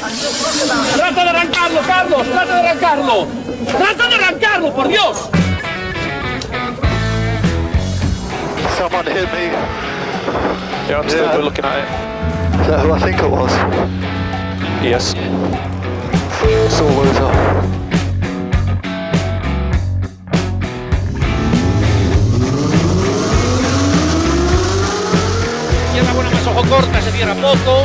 ¡Trata de arrancarlo, Carlos! ¡Trata de arrancarlo! ¡Trata de arrancarlo, por Dios! Someone hit me. Yeah, I'm still Yeah. looking at it. Is that who I think it was? Yes. Sore loser. Izquierda buena más ojo corta, se cierra poco.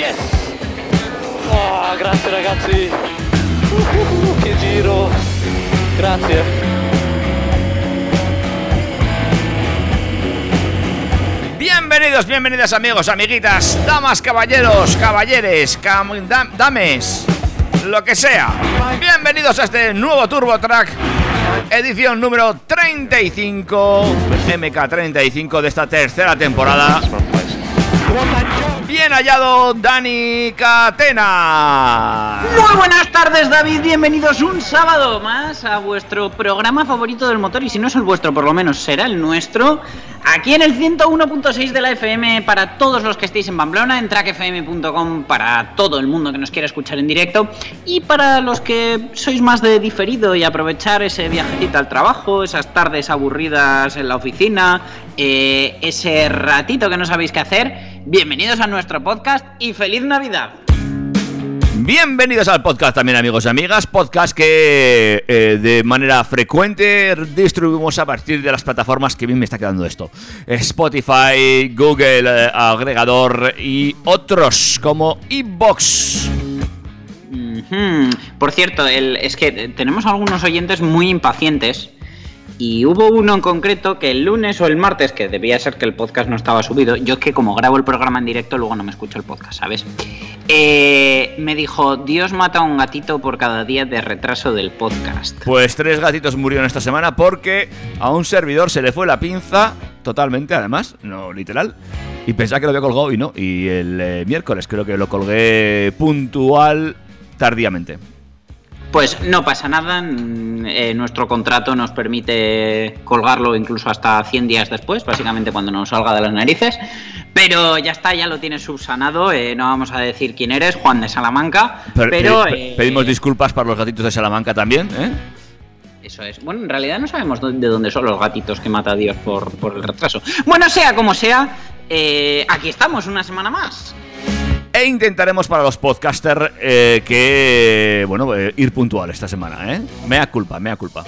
Yes! Oh, grazie ragazzi! Uh, che giro! Grazie! Bienvenidos, bienvenidas amigos, amiguitas, damas, caballeros, caballeres, cam- dam- dames, lo que sea. Bienvenidos a este nuevo Turbo Track, edición número 35, MK35 de esta tercera temporada. Bien hallado, Dani Catena. Muy buenas tardes David, bienvenidos un sábado más a vuestro programa favorito del motor y si no es el vuestro por lo menos será el nuestro aquí en el 101.6 de la FM para todos los que estéis en Pamplona, en trackfm.com para todo el mundo que nos quiera escuchar en directo y para los que sois más de diferido y aprovechar ese viajecito al trabajo, esas tardes aburridas en la oficina, eh, ese ratito que no sabéis qué hacer, bienvenidos a nuestro podcast y feliz Navidad. Bienvenidos al podcast también amigos y amigas, podcast que eh, de manera frecuente distribuimos a partir de las plataformas que bien me está quedando esto. Spotify, Google, eh, agregador y otros como iBox. Por cierto, el- es que tenemos algunos oyentes muy impacientes. Y hubo uno en concreto que el lunes o el martes, que debía ser que el podcast no estaba subido, yo es que como grabo el programa en directo, luego no me escucho el podcast, ¿sabes? Eh, me dijo, Dios mata a un gatito por cada día de retraso del podcast. Pues tres gatitos murieron esta semana porque a un servidor se le fue la pinza totalmente, además, no literal. Y pensaba que lo había colgado y no. Y el eh, miércoles creo que lo colgué puntual tardíamente. Pues no pasa nada, eh, nuestro contrato nos permite colgarlo incluso hasta 100 días después, básicamente cuando nos salga de las narices. Pero ya está, ya lo tienes subsanado, eh, no vamos a decir quién eres, Juan de Salamanca, Pero, pero... pe- eh, pedimos disculpas para los gatitos de Salamanca también, ¿eh? Eso es. Bueno, en realidad no sabemos de dónde son los gatitos que mata a Dios por, por el retraso. Bueno, sea como sea, aquí estamos una semana más. E intentaremos para los podcasters eh, que, bueno, eh, ir puntual esta semana, ¿eh? Mea culpa, mea culpa.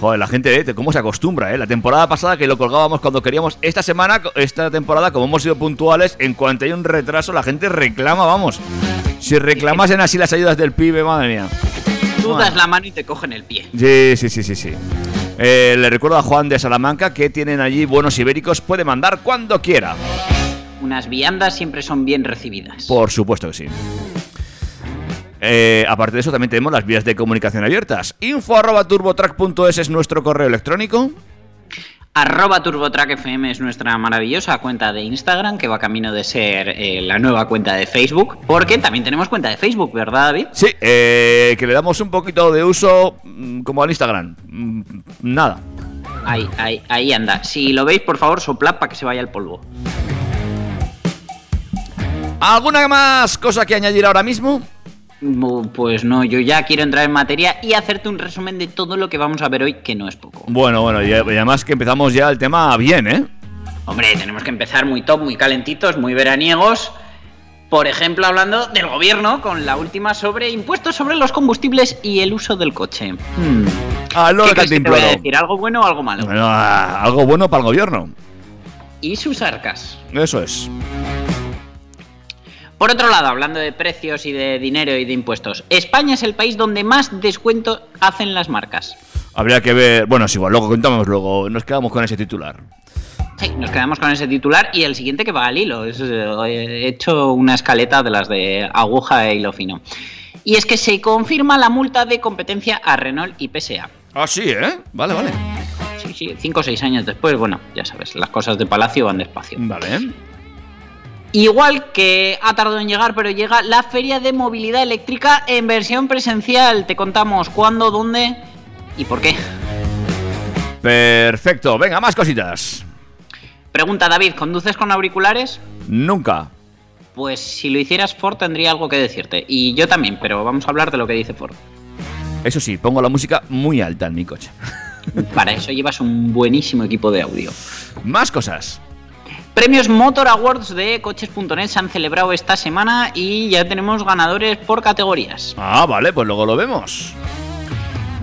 Joder, la gente, ¿eh? ¿Cómo se acostumbra, eh? La temporada pasada que lo colgábamos cuando queríamos. Esta semana, esta temporada, como hemos sido puntuales, en cuanto hay un retraso, la gente reclama, vamos. Si reclamasen así las ayudas del pibe, madre mía. Tú das la mano y te cogen el pie. Sí, sí, sí, sí, sí. Eh, le recuerdo a Juan de Salamanca que tienen allí buenos ibéricos, puede mandar cuando quiera. Unas viandas siempre son bien recibidas. Por supuesto que sí. Eh, aparte de eso, también tenemos las vías de comunicación abiertas. Info arroba turbotrack.es es nuestro correo electrónico. Arroba TurboTrackFM es nuestra maravillosa cuenta de Instagram que va camino de ser eh, la nueva cuenta de Facebook. Porque también tenemos cuenta de Facebook, ¿verdad, David? Sí, eh, que le damos un poquito de uso mm, como al Instagram. Mm, Nada. Ahí, ahí, ahí anda. Si lo veis, por favor, soplad para que se vaya el polvo. ¿Alguna más cosa que añadir ahora mismo? Pues no, yo ya quiero entrar en materia y hacerte un resumen de todo lo que vamos a ver hoy, que no es poco. Bueno, bueno, y además que empezamos ya el tema bien, ¿eh? Hombre, tenemos que empezar muy top, muy calentitos, muy veraniegos. Por ejemplo, hablando del gobierno, con la última sobre impuestos sobre los combustibles y el uso del coche. Hmm. A lo ¿Qué de crees que te voy a Cantimploro. decir? ¿Algo bueno o algo malo? Bueno, ah, algo bueno para el gobierno. Y sus arcas. Eso es. Por otro lado, hablando de precios y de dinero y de impuestos, España es el país donde más descuento hacen las marcas. Habría que ver. Bueno, es igual, luego contamos luego. Nos quedamos con ese titular. Sí, nos quedamos con ese titular y el siguiente que va al hilo. Es, eh, he hecho una escaleta de las de aguja e hilo fino. Y es que se confirma la multa de competencia a Renault y PSA. Ah, sí, ¿eh? Vale, vale. Sí, sí, cinco o seis años después, bueno, ya sabes, las cosas de Palacio van despacio. Vale. Igual que ha tardado en llegar, pero llega la Feria de Movilidad Eléctrica en versión presencial. Te contamos cuándo, dónde y por qué. Perfecto. Venga, más cositas. Pregunta David, ¿conduces con auriculares? Nunca. Pues si lo hicieras Ford tendría algo que decirte. Y yo también, pero vamos a hablar de lo que dice Ford. Eso sí, pongo la música muy alta en mi coche. Para eso llevas un buenísimo equipo de audio. Más cosas. Premios Motor Awards de coches.net se han celebrado esta semana y ya tenemos ganadores por categorías. Ah, vale, pues luego lo vemos.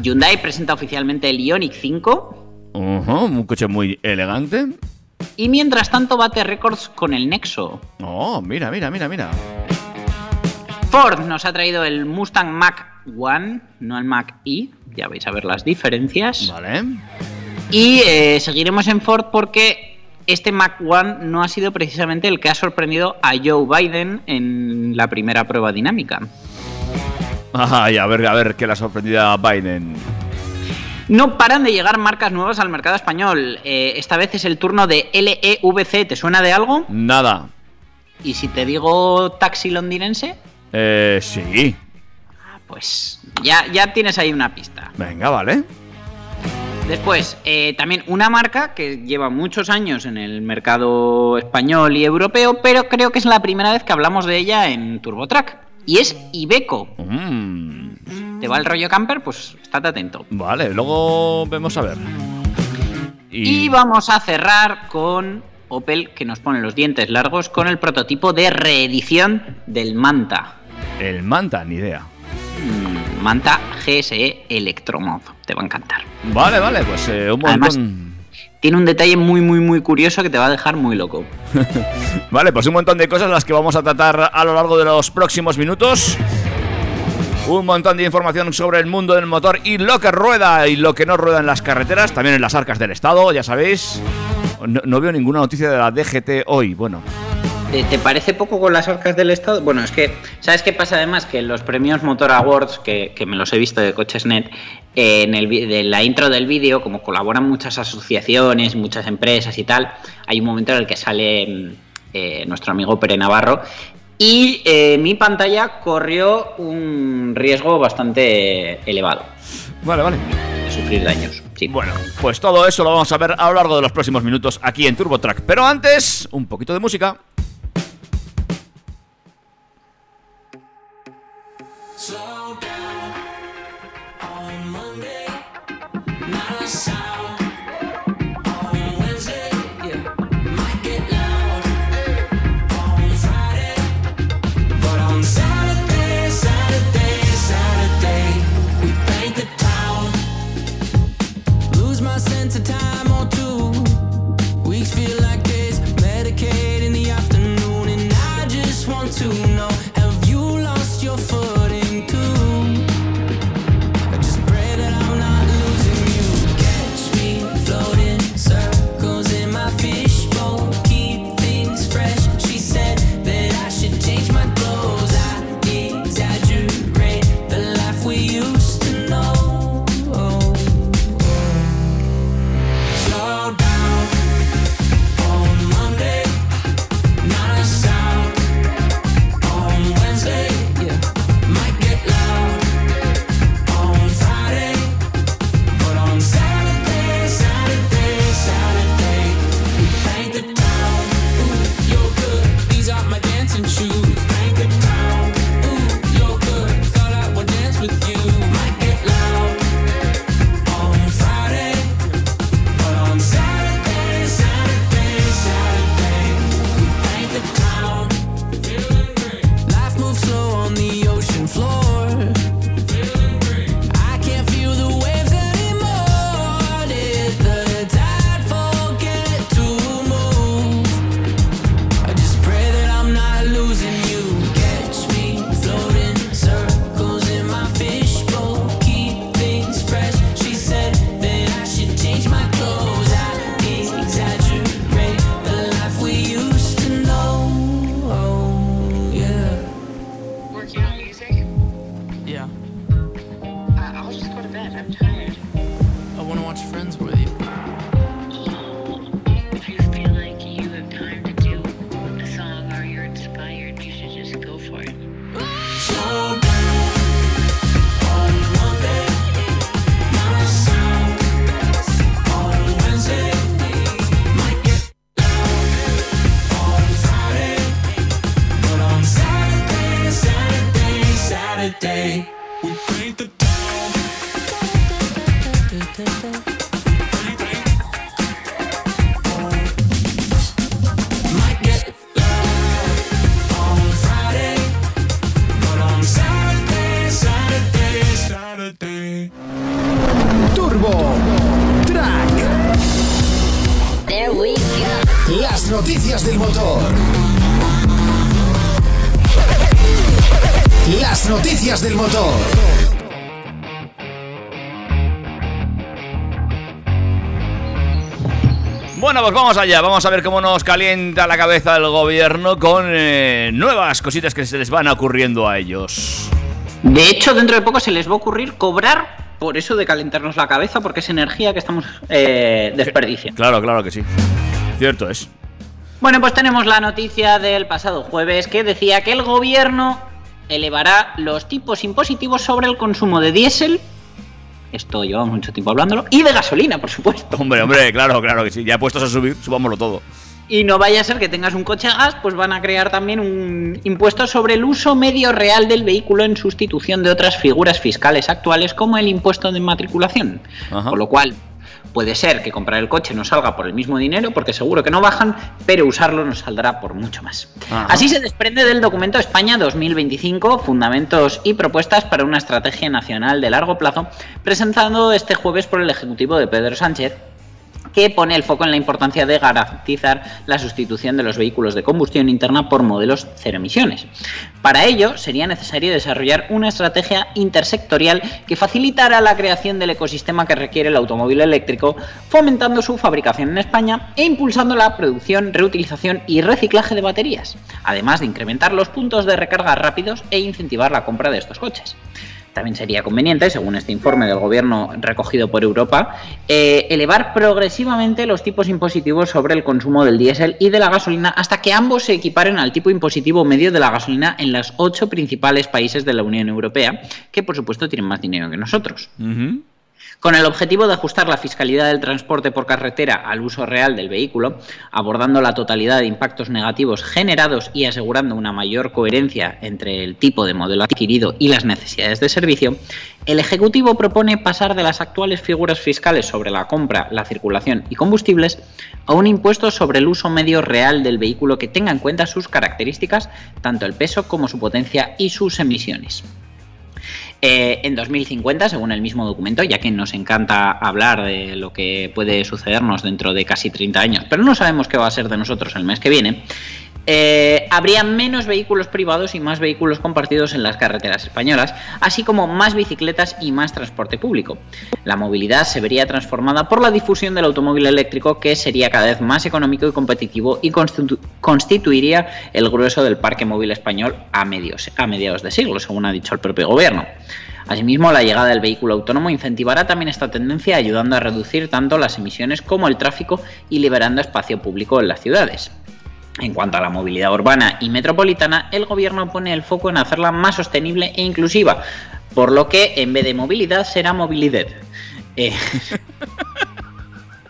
Hyundai presenta oficialmente el Ioniq 5 Ujú, un coche muy elegante. y mientras tanto bate récords con el Nexo. Oh, mira, mira, mira, mira. Ford nos ha traído el Mustang Mach 1, no el Mach E, ya vais a ver las diferencias. Vale. Y eh, seguiremos en Ford porque este Mach 1 no ha sido precisamente el que ha sorprendido a Joe Biden en la primera prueba dinámica. Ay, a ver, a ver qué le ha sorprendido a Biden. No paran de llegar marcas nuevas al mercado español. Eh, esta vez es el turno de LEVC. ¿Te suena de algo? Nada. Y si te digo taxi londinense, Eh, sí. pues ya, ya tienes ahí una pista. Venga, vale. Después, eh, también una marca que lleva muchos años en el mercado español y europeo, pero creo que es la primera vez que hablamos de ella en TurboTrack. Y es Ibeco. Mm, ¿Te va el rollo camper? Pues estate atento. vale, luego vemos a ver. Y vamos a cerrar con Opel, que nos pone los dientes largos, con el prototipo de reedición del Manta. El Manta, ni idea. Mm, Manta GSE Electromod. Te va a encantar. Vale, vale, pues eh, un Además- montón. Tiene un detalle muy, muy, muy curioso que te va a dejar muy loco. Vale, pues un montón de cosas las que vamos a tratar a lo largo de los próximos minutos. Un montón de información sobre el mundo del motor y lo que rueda y lo que no rueda en las carreteras, también en las arcas del Estado, ya sabéis. No, no veo ninguna noticia de la DGT hoy. Bueno, ¿Te, parece poco con las arcas del Estado? Bueno, es que, ¿sabes qué pasa además? Que los premios Motor Awards, que, que me los he visto de Cochesnet, eh, en el, de la intro del vídeo, como colaboran muchas asociaciones, muchas empresas y tal, hay un momento en el que sale mm, eh, nuestro amigo Pere Navarro y eh, mi pantalla corrió un riesgo bastante elevado vale, vale. de sufrir daños. Sí. Bueno, pues todo eso lo vamos a ver a lo largo de los próximos minutos aquí en TurboTrack. Pero antes, un poquito de música. Bueno, pues vamos allá, vamos a ver cómo nos calienta la cabeza el gobierno con eh, nuevas cositas que se les van ocurriendo a ellos. De hecho, dentro de poco se les va a ocurrir cobrar por eso de calentarnos la cabeza, porque es energía que estamos eh, desperdiciando. Claro, claro que sí. Cierto es. Bueno, pues tenemos la noticia del pasado jueves que decía que el gobierno elevará los tipos impositivos sobre el consumo de diésel. Esto llevamos mucho tiempo hablándolo. Y de gasolina, por supuesto. Hombre, hombre, claro, claro que sí. Ya puestos a subir, subámoslo todo. Y no vaya a ser que tengas un coche a gas, pues van a crear también un impuesto sobre el uso medio real del vehículo en sustitución de otras figuras fiscales actuales como el impuesto de matriculación. Ajá. Con lo cual, puede ser que comprar el coche no salga por el mismo dinero, porque seguro que no bajan, pero usarlo nos saldrá por mucho más. Ajá. Así se desprende del documento España 2025, Fundamentos y Propuestas para una Estrategia Nacional de Largo Plazo, presentado este jueves por el Ejecutivo de Pedro Sánchez que pone el foco en la importancia de garantizar la sustitución de los vehículos de combustión interna por modelos cero emisiones. Para ello, sería necesario desarrollar una estrategia intersectorial que facilitara la creación del ecosistema que requiere el automóvil eléctrico, fomentando su fabricación en España e impulsando la producción, reutilización y reciclaje de baterías, además de incrementar los puntos de recarga rápidos e incentivar la compra de estos coches. También sería conveniente, según este informe del gobierno recogido por Europa, eh, elevar progresivamente los tipos impositivos sobre el consumo del diésel y de la gasolina hasta que ambos se equiparen al tipo impositivo medio de la gasolina en los ocho principales países de la Unión Europea, que por supuesto tienen más dinero que nosotros. Con el objetivo de ajustar la fiscalidad del transporte por carretera al uso real del vehículo, abordando la totalidad de impactos negativos generados y asegurando una mayor coherencia entre el tipo de modelo adquirido y las necesidades de servicio, el Ejecutivo propone pasar de las actuales figuras fiscales sobre la compra, la circulación y combustibles a un impuesto sobre el uso medio real del vehículo que tenga en cuenta sus características, tanto el peso como su potencia y sus emisiones. Eh, en 2050, según el mismo documento, ya que nos encanta hablar de lo que puede sucedernos dentro de casi 30 años, pero no sabemos qué va a ser de nosotros el mes que viene, eh, habría menos vehículos privados y más vehículos compartidos en las carreteras españolas, así como más bicicletas y más transporte público. La movilidad se vería transformada por la difusión del automóvil eléctrico, que sería cada vez más económico y competitivo y constitu- constituiría el grueso del parque móvil español a mediados de siglo, según ha dicho el propio gobierno. Asimismo, la llegada del vehículo autónomo incentivará también esta tendencia, ayudando a reducir tanto las emisiones como el tráfico y liberando espacio público en las ciudades. En cuanto a la movilidad urbana y metropolitana, el gobierno pone el foco en hacerla más sostenible e inclusiva, por lo que en vez de movilidad será movilidad. Eh,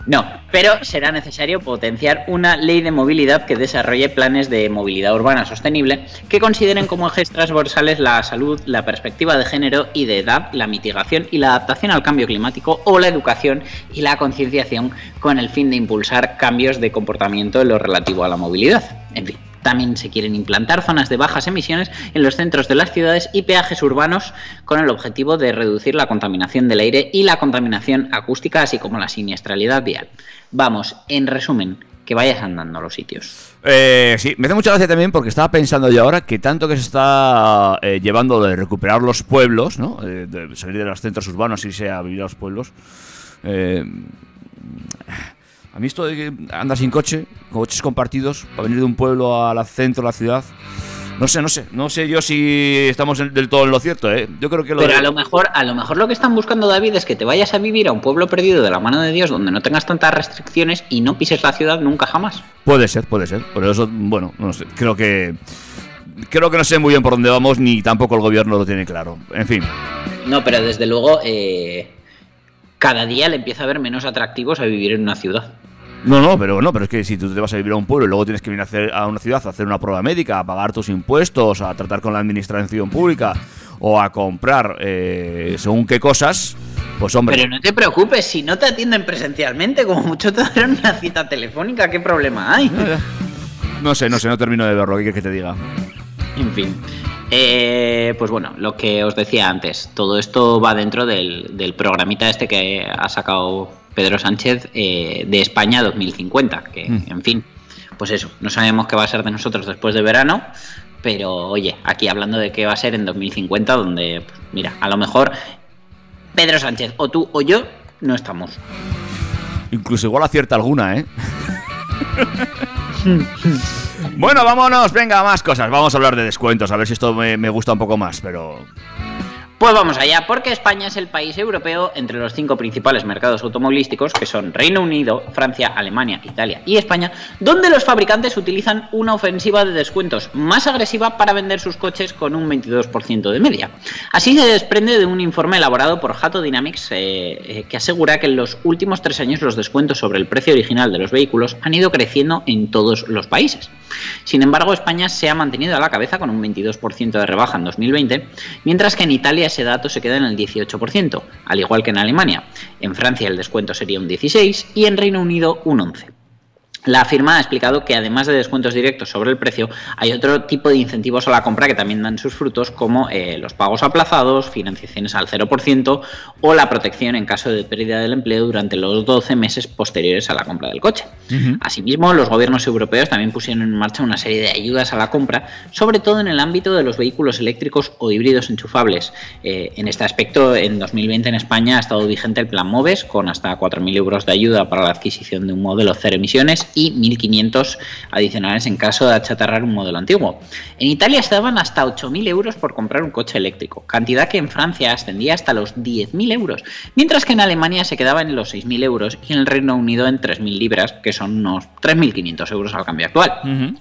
No, pero será necesario potenciar una ley de movilidad que desarrolle planes de movilidad urbana sostenible que consideren como ejes transversales la salud, la perspectiva de género y de edad, la mitigación y la adaptación al cambio climático o la educación y la concienciación con el fin de impulsar cambios de comportamiento en lo relativo a la movilidad. En fin. También se quieren implantar zonas de bajas emisiones en los centros de las ciudades y peajes urbanos con el objetivo de reducir la contaminación del aire y la contaminación acústica, así como la siniestralidad vial. Vamos, en resumen, que vayas andando a los sitios. Eh, sí, me hace mucha gracia también porque estaba pensando yo ahora que tanto que se está eh, llevando de recuperar los pueblos, ¿no? Eh, de salir de los centros urbanos y irse a vivir a los pueblos. eh, a mí esto de que andas sin coche, coches compartidos, para venir de un pueblo al centro de la ciudad, no sé, no sé, no sé yo si estamos del todo en lo cierto, ¿eh? Yo creo que lo Pero de- a lo mejor, a lo mejor lo que están buscando David es que te vayas a vivir a un pueblo perdido de la mano de Dios donde no tengas tantas restricciones y no pises la ciudad nunca jamás. Puede ser, puede ser. Por eso, bueno, no sé. Creo que. Creo que no sé muy bien por dónde vamos, ni tampoco el gobierno lo tiene claro. En fin. No, pero desde luego eh, cada día le empieza a ver menos atractivos a vivir en una ciudad. No, no, pero no, pero es que si tú te vas a vivir a un pueblo y luego tienes que venir a, hacer, a una ciudad a hacer una prueba médica, a pagar tus impuestos, a tratar con la administración pública o a comprar eh, según qué cosas, pues hombre. Pero no te preocupes, si no te atienden presencialmente, como mucho te darán una cita telefónica, ¿qué problema hay? No sé, no sé, no termino de verlo. ¿Qué quieres que te diga? En fin. Eh, pues bueno, lo que os decía antes, todo esto va dentro del, del programita este que ha sacado Pedro Sánchez eh, de España 2050, que Mm. en fin, pues eso, no sabemos qué va a ser de nosotros después de verano, pero oye, aquí hablando de qué va a ser en 2050, donde, pues, mira, a lo mejor Pedro Sánchez o tú o yo no estamos. Incluso igual acierta alguna, ¿eh? bueno, vámonos, venga, más cosas. Vamos a hablar de descuentos, a ver si esto me, me gusta un poco más, pero... Pues vamos allá, porque España es el país europeo entre los cinco principales mercados automovilísticos, que son Reino Unido, Francia, Alemania, Italia y España, donde los fabricantes utilizan una ofensiva de descuentos más agresiva para vender sus coches con un 22% de media. Así se desprende de un informe elaborado por Hato Dynamics eh, eh, que asegura que en los últimos tres años los descuentos sobre el precio original de los vehículos han ido creciendo en todos los países. Sin embargo, España se ha mantenido a la cabeza con un 22% de rebaja en 2020, mientras que en Italia ese dato se queda en el 18%, al igual que en Alemania. En Francia el descuento sería un 16% y en Reino Unido un 11%. La firma ha explicado que además de descuentos directos sobre el precio, hay otro tipo de incentivos a la compra que también dan sus frutos, como eh, los pagos aplazados, financiaciones al 0% o la protección en caso de pérdida del empleo durante los 12 meses posteriores a la compra del coche. Asimismo, los gobiernos europeos también pusieron en marcha una serie de ayudas a la compra, sobre todo en el ámbito de los vehículos eléctricos o híbridos enchufables. Eh, en este aspecto, en 2020 en España ha estado vigente el Plan MOVES, con hasta 4.000 euros de ayuda para la adquisición de un modelo cero emisiones y 1.500 adicionales en caso de achatarrar un modelo antiguo. En Italia se daban hasta 8.000 euros por comprar un coche eléctrico, cantidad que en Francia ascendía hasta los 10.000 euros, mientras que en Alemania se quedaba en los 6.000 euros y en el Reino Unido en 3.000 libras, que son unos 3.500 euros al cambio actual.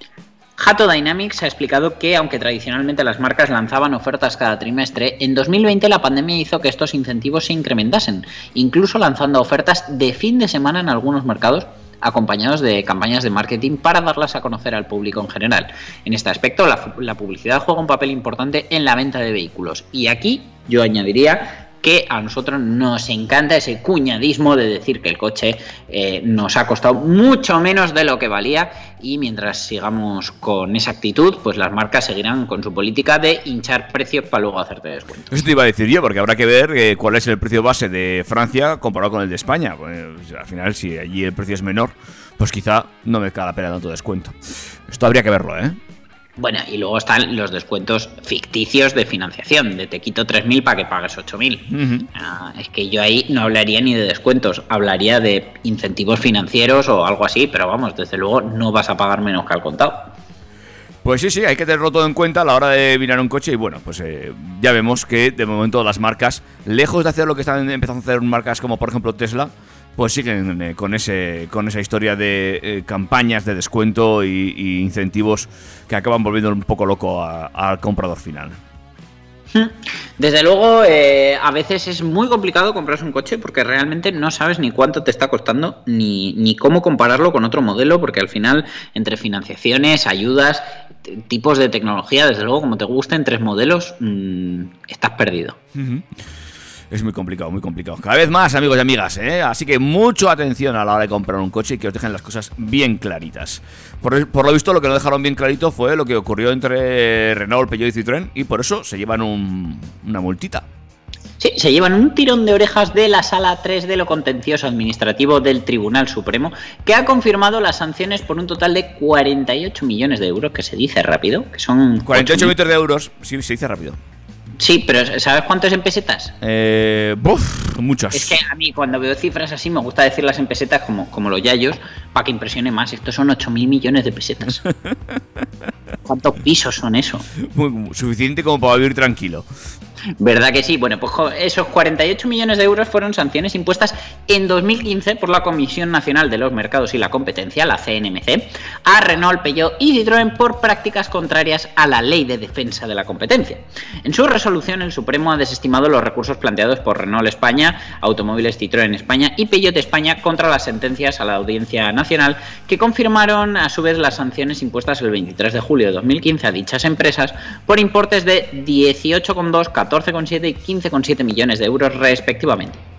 Hato Dynamics ha explicado que, aunque tradicionalmente las marcas lanzaban ofertas cada trimestre, en 2020 la pandemia hizo que estos incentivos se incrementasen, incluso lanzando ofertas de fin de semana en algunos mercados acompañados de campañas de marketing para darlas a conocer al público en general. En este aspecto, la, publicidad juega un papel importante en la venta de vehículos. Y aquí yo añadiría que a nosotros nos encanta ese cuñadismo de decir que el coche eh, nos ha costado mucho menos de lo que valía y mientras sigamos con esa actitud, pues las marcas seguirán con su política de hinchar precios para luego hacerte descuento. Eso te iba a decir yo, porque habrá que ver eh, cuál es el precio base de Francia comparado con el de España. Pues, al final, si allí el precio es menor, pues quizá no me la pena tanto descuento. Esto habría que verlo, ¿eh? Bueno, y luego están los descuentos ficticios de financiación, de te quito 3.000 para que pagues 8.000. Ah, es que yo ahí no hablaría ni de descuentos, hablaría de incentivos financieros o algo así, pero vamos, desde luego no vas a pagar menos que al contado. Pues sí, sí, hay que tenerlo todo en cuenta a la hora de mirar un coche y bueno, pues eh, ya vemos que de momento las marcas, lejos de hacer lo que están empezando a hacer marcas como por ejemplo Tesla, pues siguen eh, con ese con esa historia de eh, campañas de descuento y, y incentivos que acaban volviendo un poco loco a- al comprador final. Desde luego, eh, a veces es muy complicado comprarse un coche porque realmente no sabes ni cuánto te está costando ni, ni cómo compararlo con otro modelo, porque al final, entre financiaciones, ayudas, tipos de tecnología, desde luego, como te gusten tres modelos, mm, estás perdido. Es muy complicado, muy complicado. Cada vez más, amigos y amigas, ¿eh? Así que mucho atención a la hora de comprar un coche y que os dejen las cosas bien claritas. Por, por lo visto, lo que no dejaron bien clarito fue lo que ocurrió entre Renault, Peugeot y Citroën y por eso se llevan un- una multita. Sí, se llevan un tirón de orejas de la Sala 3 de lo contencioso administrativo del Tribunal Supremo, que ha confirmado las sanciones por un total de 48 millones de euros, que se dice rápido, que son... 48 8.000. millones de euros, sí, se dice rápido. Sí, pero ¿sabes cuánto es en pesetas? Eh, buf, muchas. Es que a mí cuando veo cifras así me gusta decirlas en pesetas como, como los yayos para que impresione más. Estos son 8.000 millones de pesetas. ¿Cuántos pisos son eso? Suficiente como para vivir tranquilo. ¿Verdad que sí? Bueno, pues esos 48 millones de euros fueron sanciones impuestas en 2015 por la Comisión Nacional de los Mercados y la Competencia, la CNMC, a Renault, Peugeot y Citroën por prácticas contrarias a la Ley de Defensa de la Competencia. En su resolución, el Supremo ha desestimado los recursos planteados por Renault España, Automóviles Citroën España y Peugeot España contra las sentencias a la Audiencia Nacional, que confirmaron a su vez las sanciones impuestas el 23 de julio de 2015 a dichas empresas por importes de 18,2, 14,7 y 15,7 millones de euros respectivamente.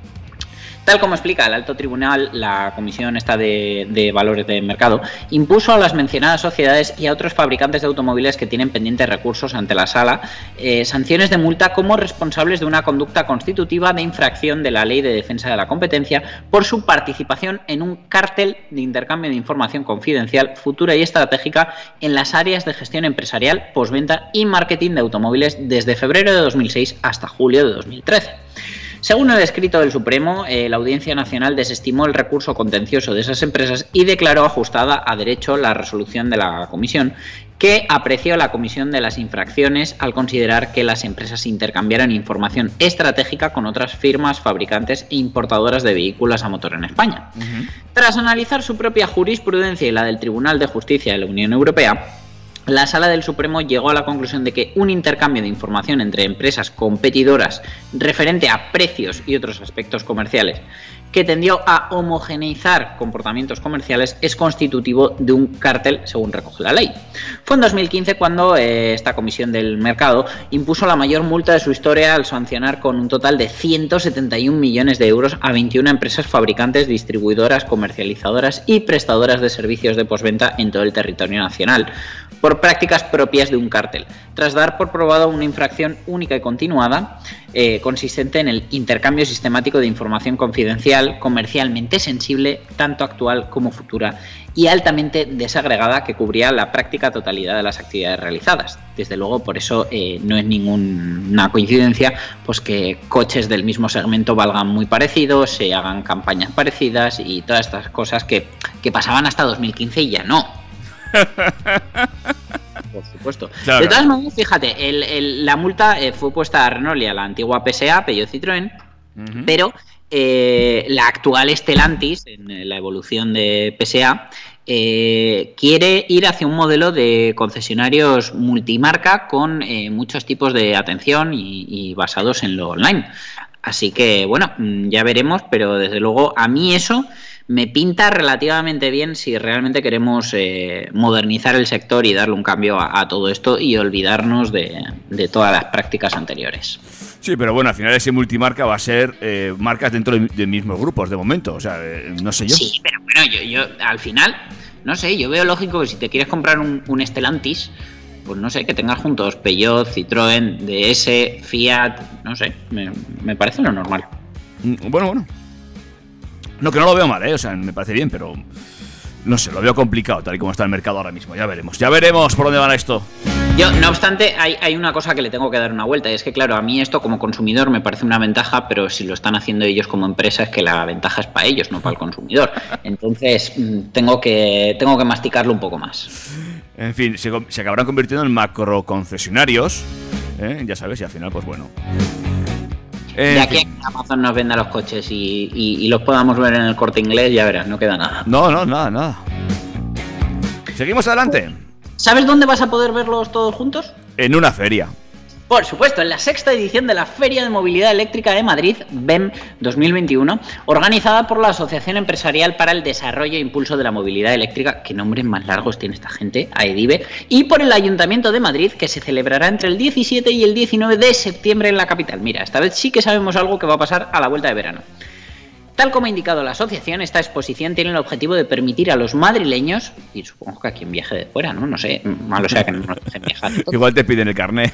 Tal como explica el alto tribunal, la Comisión esta de, Valores de Mercado impuso a las mencionadas sociedades y a otros fabricantes de automóviles que tienen pendientes recursos ante la sala eh, sanciones de multa como responsables de una conducta constitutiva de infracción de la Ley de Defensa de la Competencia por su participación en un cártel de intercambio de información confidencial, futura y estratégica en las áreas de gestión empresarial, postventa y marketing de automóviles desde febrero de 2006 hasta julio de 2013. Según el escrito del Supremo, eh, la Audiencia Nacional desestimó el recurso contencioso de esas empresas y declaró ajustada a derecho la resolución de la Comisión, que apreció la Comisión de las Infracciones al considerar que las empresas intercambiaron información estratégica con otras firmas fabricantes e importadoras de vehículos a motor en España. Tras analizar su propia jurisprudencia y la del Tribunal de Justicia de la Unión Europea, la Sala del Supremo llegó a la conclusión de que un intercambio de información entre empresas competidoras referente a precios y otros aspectos comerciales que tendió a homogeneizar comportamientos comerciales es constitutivo de un cártel según recoge la ley. Fue en 2015 cuando eh, esta comisión del mercado impuso la mayor multa de su historia al sancionar con un total de 171 millones de euros a 21 empresas fabricantes, distribuidoras, comercializadoras y prestadoras de servicios de posventa en todo el territorio nacional por prácticas propias de un cártel, tras dar por probado una infracción única y continuada eh, consistente en el intercambio sistemático de información confidencial, comercialmente sensible, tanto actual como futura, y altamente desagregada que cubría la práctica totalidad de las actividades realizadas. Desde luego, por eso eh, no es ninguna coincidencia pues que coches del mismo segmento valgan muy parecidos, se hagan campañas parecidas y todas estas cosas que, que pasaban hasta 2015 y ya no. Por supuesto. Claro. De todas maneras, fíjate, el- el- la multa eh, fue puesta a Renault y a la antigua PSA, Peugeot Citroën, pero eh, la actual Stellantis, en la evolución de PSA, eh, quiere ir hacia un modelo de concesionarios multimarca con eh, muchos tipos de atención y, y basados en lo online. Así que, bueno, mm, ya veremos, pero desde luego a mí eso me pinta relativamente bien si realmente queremos eh, modernizar el sector y darle un cambio a, a todo esto y olvidarnos de, de todas las prácticas anteriores. Sí, pero bueno, al final ese multimarca va a ser eh, marcas dentro de, de mismos grupos de momento. O sea, eh, no sé yo. Sí, pero bueno, yo, yo al final, no sé, yo veo lógico que si te quieres comprar un, un Stellantis, pues no sé, que tengas juntos Peugeot, Citroën, DS, Fiat, no sé, me, me parece lo normal. Mm, Bueno, bueno. No, que no lo veo mal, ¿eh? O sea, me parece bien, pero. No sé, lo veo complicado tal y como está el mercado ahora mismo. Ya veremos, ya veremos por dónde va esto. Yo, no obstante, hay, hay una cosa que le tengo que dar una vuelta, y es que, claro, a mí esto como consumidor me parece una ventaja, pero si lo están haciendo ellos como empresa es que la ventaja es para ellos, no para el consumidor. Entonces, mm, tengo que, tengo que masticarlo un poco más. En fin, se, se acabarán convirtiendo en macro concesionarios. ¿eh? Ya sabes, y al final, pues bueno. En De aquí a fin. que Amazon nos venda los coches y, y- y los podamos ver en el corte inglés, ya verás, no queda nada. No, no, nada, nada. Seguimos adelante. ¿Sabes dónde vas a poder verlos todos juntos? En una feria. Por supuesto, en la sexta edición de la Feria de Movilidad Eléctrica de Madrid, BEM 2021, organizada por la Asociación Empresarial para el Desarrollo e Impulso de la Movilidad Eléctrica, que nombres más largos tiene esta gente, AEDIBE, y por el Ayuntamiento de Madrid, que se celebrará entre el 17 y el 19 de septiembre en la capital. Mira, esta vez sí que sabemos algo que va a pasar a la vuelta de verano. Tal como ha indicado la asociación, esta exposición tiene el objetivo de permitir a los madrileños, y supongo que a quien viaje de fuera, ¿no? No sé, malo sea que no nos dejen viajar. Igual te piden el carné.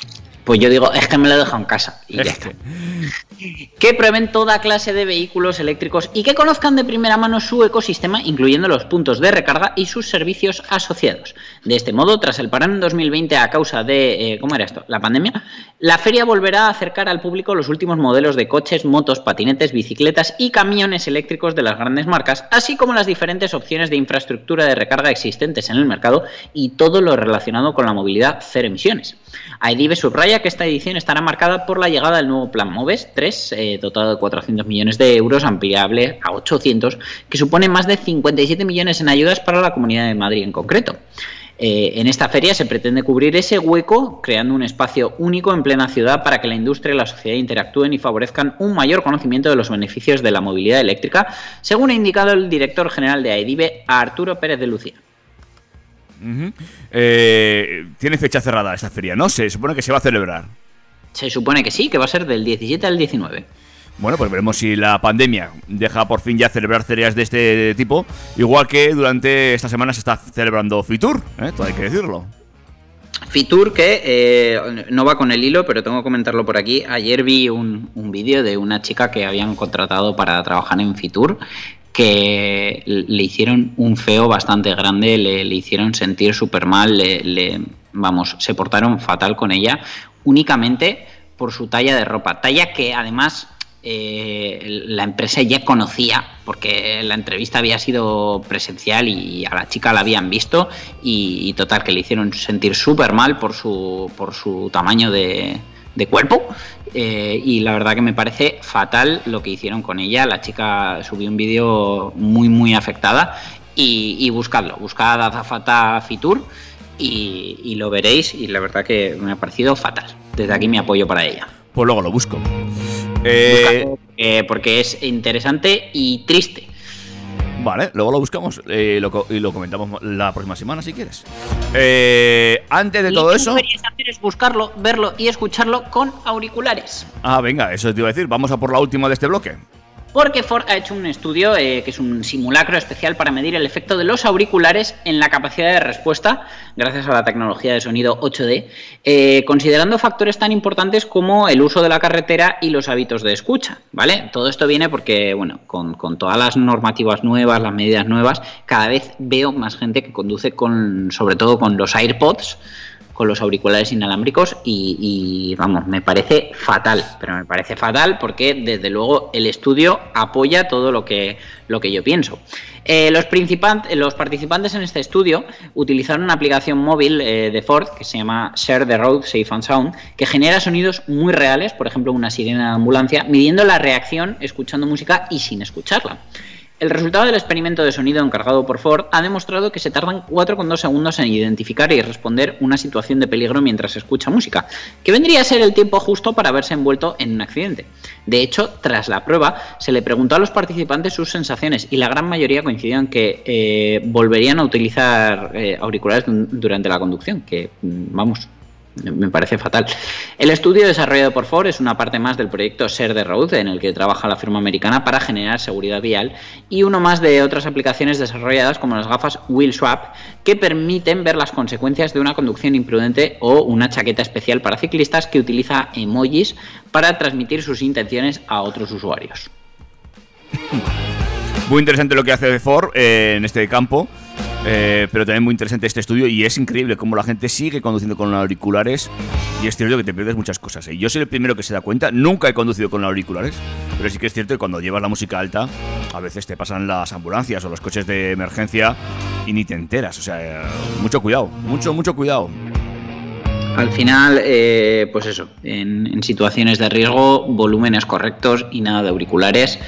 Pues yo digo, es que me lo he dejado en casa y ya Es está. que- Que prueben toda clase de vehículos eléctricos y que conozcan de primera mano su ecosistema, incluyendo los puntos de recarga y sus servicios asociados. De este modo, tras el parón en 2020 a causa de, eh, ¿cómo era esto? La pandemia, la feria volverá a acercar al público los últimos modelos de coches, motos, patinetes, bicicletas y camiones eléctricos de las grandes marcas, así como las diferentes opciones de infraestructura de recarga existentes en el mercado y todo lo relacionado con la movilidad cero emisiones. AEDIBE subraya que esta edición estará marcada por la llegada del nuevo Plan MOVES 3, eh, dotado de 400 millones de euros, ampliable a 800, que supone más de 57 millones en ayudas para la Comunidad de Madrid en concreto. Eh, en esta feria se pretende cubrir ese hueco creando un espacio único en plena ciudad para que la industria y la sociedad interactúen y favorezcan un mayor conocimiento de los beneficios de la movilidad eléctrica, según ha indicado el director general de AEDIBE, Arturo Pérez de Lucía. Eh, tiene fecha cerrada esta feria, ¿no? Se supone que se va a celebrar. Se supone que sí, que va a ser del 17 al 19. Bueno, pues veremos si la pandemia deja por fin ya celebrar ferias de este tipo, igual que durante esta semana se está celebrando Fitur, ¿eh? todo hay que decirlo. Fitur, que eh, no va con el hilo, pero tengo que comentarlo por aquí. Ayer vi un, un vídeo de una chica que habían contratado para trabajar en Fitur, que le hicieron un feo bastante grande, le, hicieron sentir súper mal, le, vamos, se portaron fatal con ella, únicamente por su talla de ropa. Talla que además eh, la empresa ya conocía, porque la entrevista había sido presencial y a la chica la habían visto, y, total, que le hicieron sentir súper mal por su, por su tamaño de cuerpo. Eh, y la verdad que me parece fatal lo que hicieron con ella. La chica subió un vídeo muy, muy afectada. Y, y buscadlo, buscad a Azafata Fitur y, y lo veréis. Y la verdad que me ha parecido fatal. Desde aquí mi apoyo para ella. Pues luego lo busco. Eh, eh, porque es interesante y triste. Vale, luego lo buscamos eh, lo y lo comentamos la próxima semana si quieres. Eh, antes de Lo todo que eso. deberíais hacer es buscarlo, verlo y escucharlo con auriculares. Ah, venga, eso te iba a decir. Vamos a por la última de este bloque. Porque Ford ha hecho un estudio eh, que es un simulacro especial para medir el efecto de los auriculares en la capacidad de respuesta, gracias a la tecnología de sonido 8D, eh, considerando factores tan importantes como el uso de la carretera y los hábitos de escucha. ¿Vale? Todo esto viene porque, bueno, con, con todas las normativas nuevas, las medidas nuevas, cada vez veo más gente que conduce con, sobre todo con los AirPods con los auriculares inalámbricos y, vamos, me parece fatal, pero me parece fatal porque desde luego el estudio apoya todo lo que, lo que yo pienso. Eh, los, los participantes en este estudio utilizaron una aplicación móvil eh, de Ford que se llama Share the Road Safe and Sound, que genera sonidos muy reales, por ejemplo una sirena de ambulancia, midiendo la reacción escuchando música y sin escucharla. El resultado del experimento de sonido encargado por Ford ha demostrado que se tardan 4,2 segundos en identificar y responder una situación de peligro mientras se escucha música, que vendría a ser el tiempo justo para haberse envuelto en un accidente. De hecho, tras la prueba, se le preguntó a los participantes sus sensaciones y la gran mayoría coincidieron que eh, volverían a utilizar eh, auriculares durante la conducción, que mm, vamos, me parece fatal. El estudio desarrollado por Ford es una parte más del proyecto Share the Road, en el que trabaja la firma americana para generar seguridad vial, y uno más de otras aplicaciones desarrolladas como las gafas Wheel que permiten ver las consecuencias de una conducción imprudente o una chaqueta especial para ciclistas que utiliza emojis para transmitir sus intenciones a otros usuarios. Muy interesante lo que hace Ford eh, en este campo. Eh, pero también muy interesante este estudio y es increíble cómo la gente sigue conduciendo con auriculares y es cierto que te pierdes muchas cosas. ¿eh? Yo soy el primero que se da cuenta, nunca he conducido con auriculares, pero sí que es cierto que cuando llevas la música alta, a veces te pasan las ambulancias o los coches de emergencia y ni te enteras. O sea, eh, mucho cuidado, mucho, mucho cuidado. Al final, eh, pues eso, en, en situaciones de riesgo, volúmenes correctos y nada de auriculares.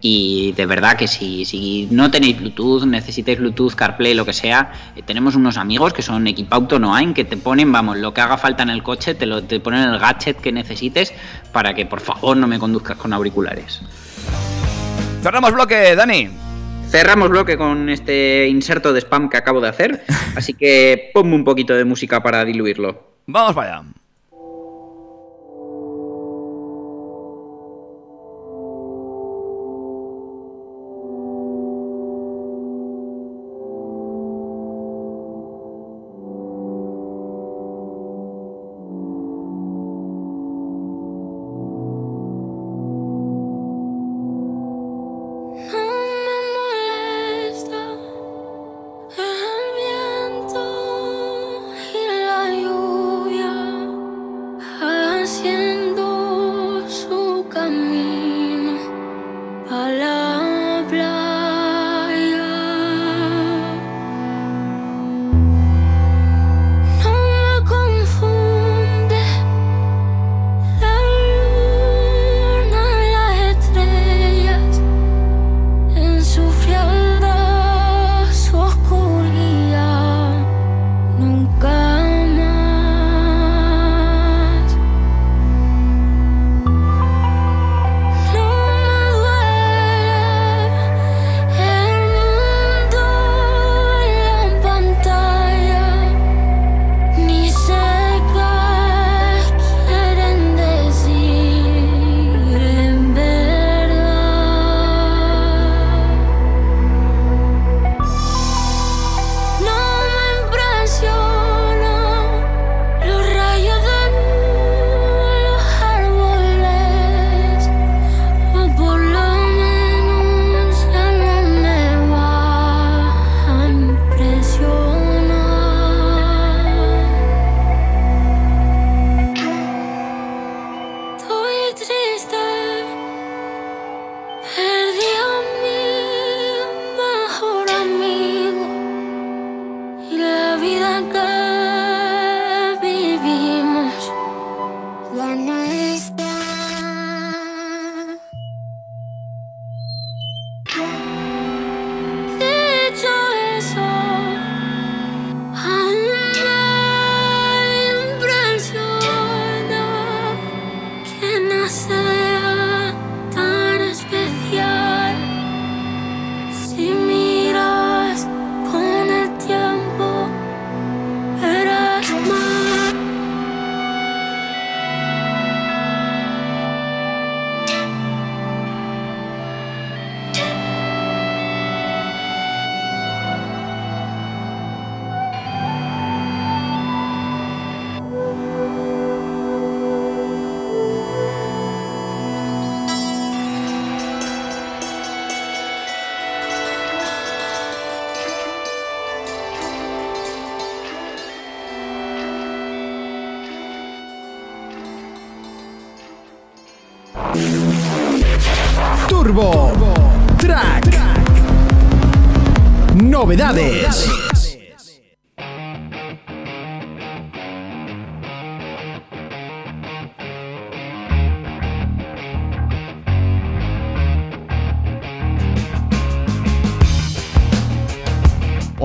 Y de verdad que si, si no tenéis Bluetooth, necesitáis Bluetooth, CarPlay, lo que sea, eh, tenemos unos amigos que son Equipauto Noain que te ponen, vamos, lo que haga falta en el coche, te, lo, te ponen el gadget que necesites para que por favor no me conduzcas con auriculares. Cerramos bloque, Dani. Cerramos bloque con este inserto de spam que acabo de hacer, así que ponme un poquito de música para diluirlo. Vamos para allá.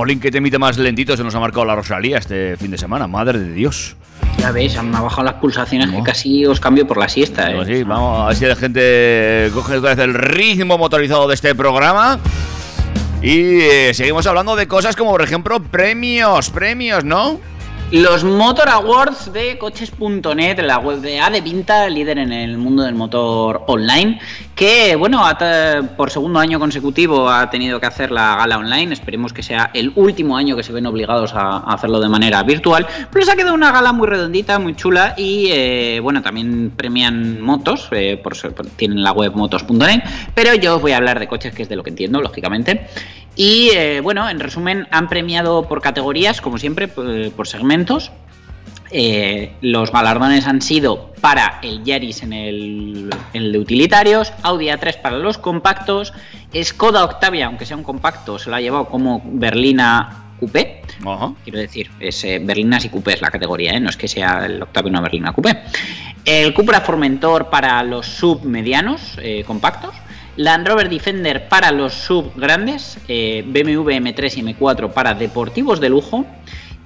Que te emite más lentito se nos ha marcado la Rosalía este fin de semana. Madre de Dios. Ya veis, han bajado las pulsaciones No. que casi os cambio por la siesta. Pues ¿eh? sí, vamos a ver si la gente coge otra vez el ritmo motorizado de este programa. Y eh, seguimos hablando de cosas como, por ejemplo, premios, premios, ¿no? Los Motor Awards de coches.net, la web de Adevinta, líder en el mundo del motor online, que, bueno, por segundo año consecutivo ha tenido que hacer la gala online. Esperemos que sea el último año que se ven obligados a, hacerlo de manera virtual. Pero se ha quedado una gala muy redondita, muy chula y, eh, bueno, también premian motos, eh, por, tienen la web motos.net, pero yo os voy a hablar de coches, que es de lo que entiendo, lógicamente. Y eh, bueno, en resumen, han premiado por categorías, como siempre, por segmentos. Eh, los galardones han sido para el Yaris en el, en el de utilitarios, Audi A3 para los compactos, Skoda Octavia, aunque sea un compacto, se lo ha llevado como Berlina Coupé. Quiero decir, es eh, berlinas y coupés la categoría, ¿eh? no es que sea el Octavia una berlina coupé. El Cupra Formentor para los submedianos compactos. Land Rover Defender para los sub grandes. eh, BMW M3 y M4 para deportivos de lujo.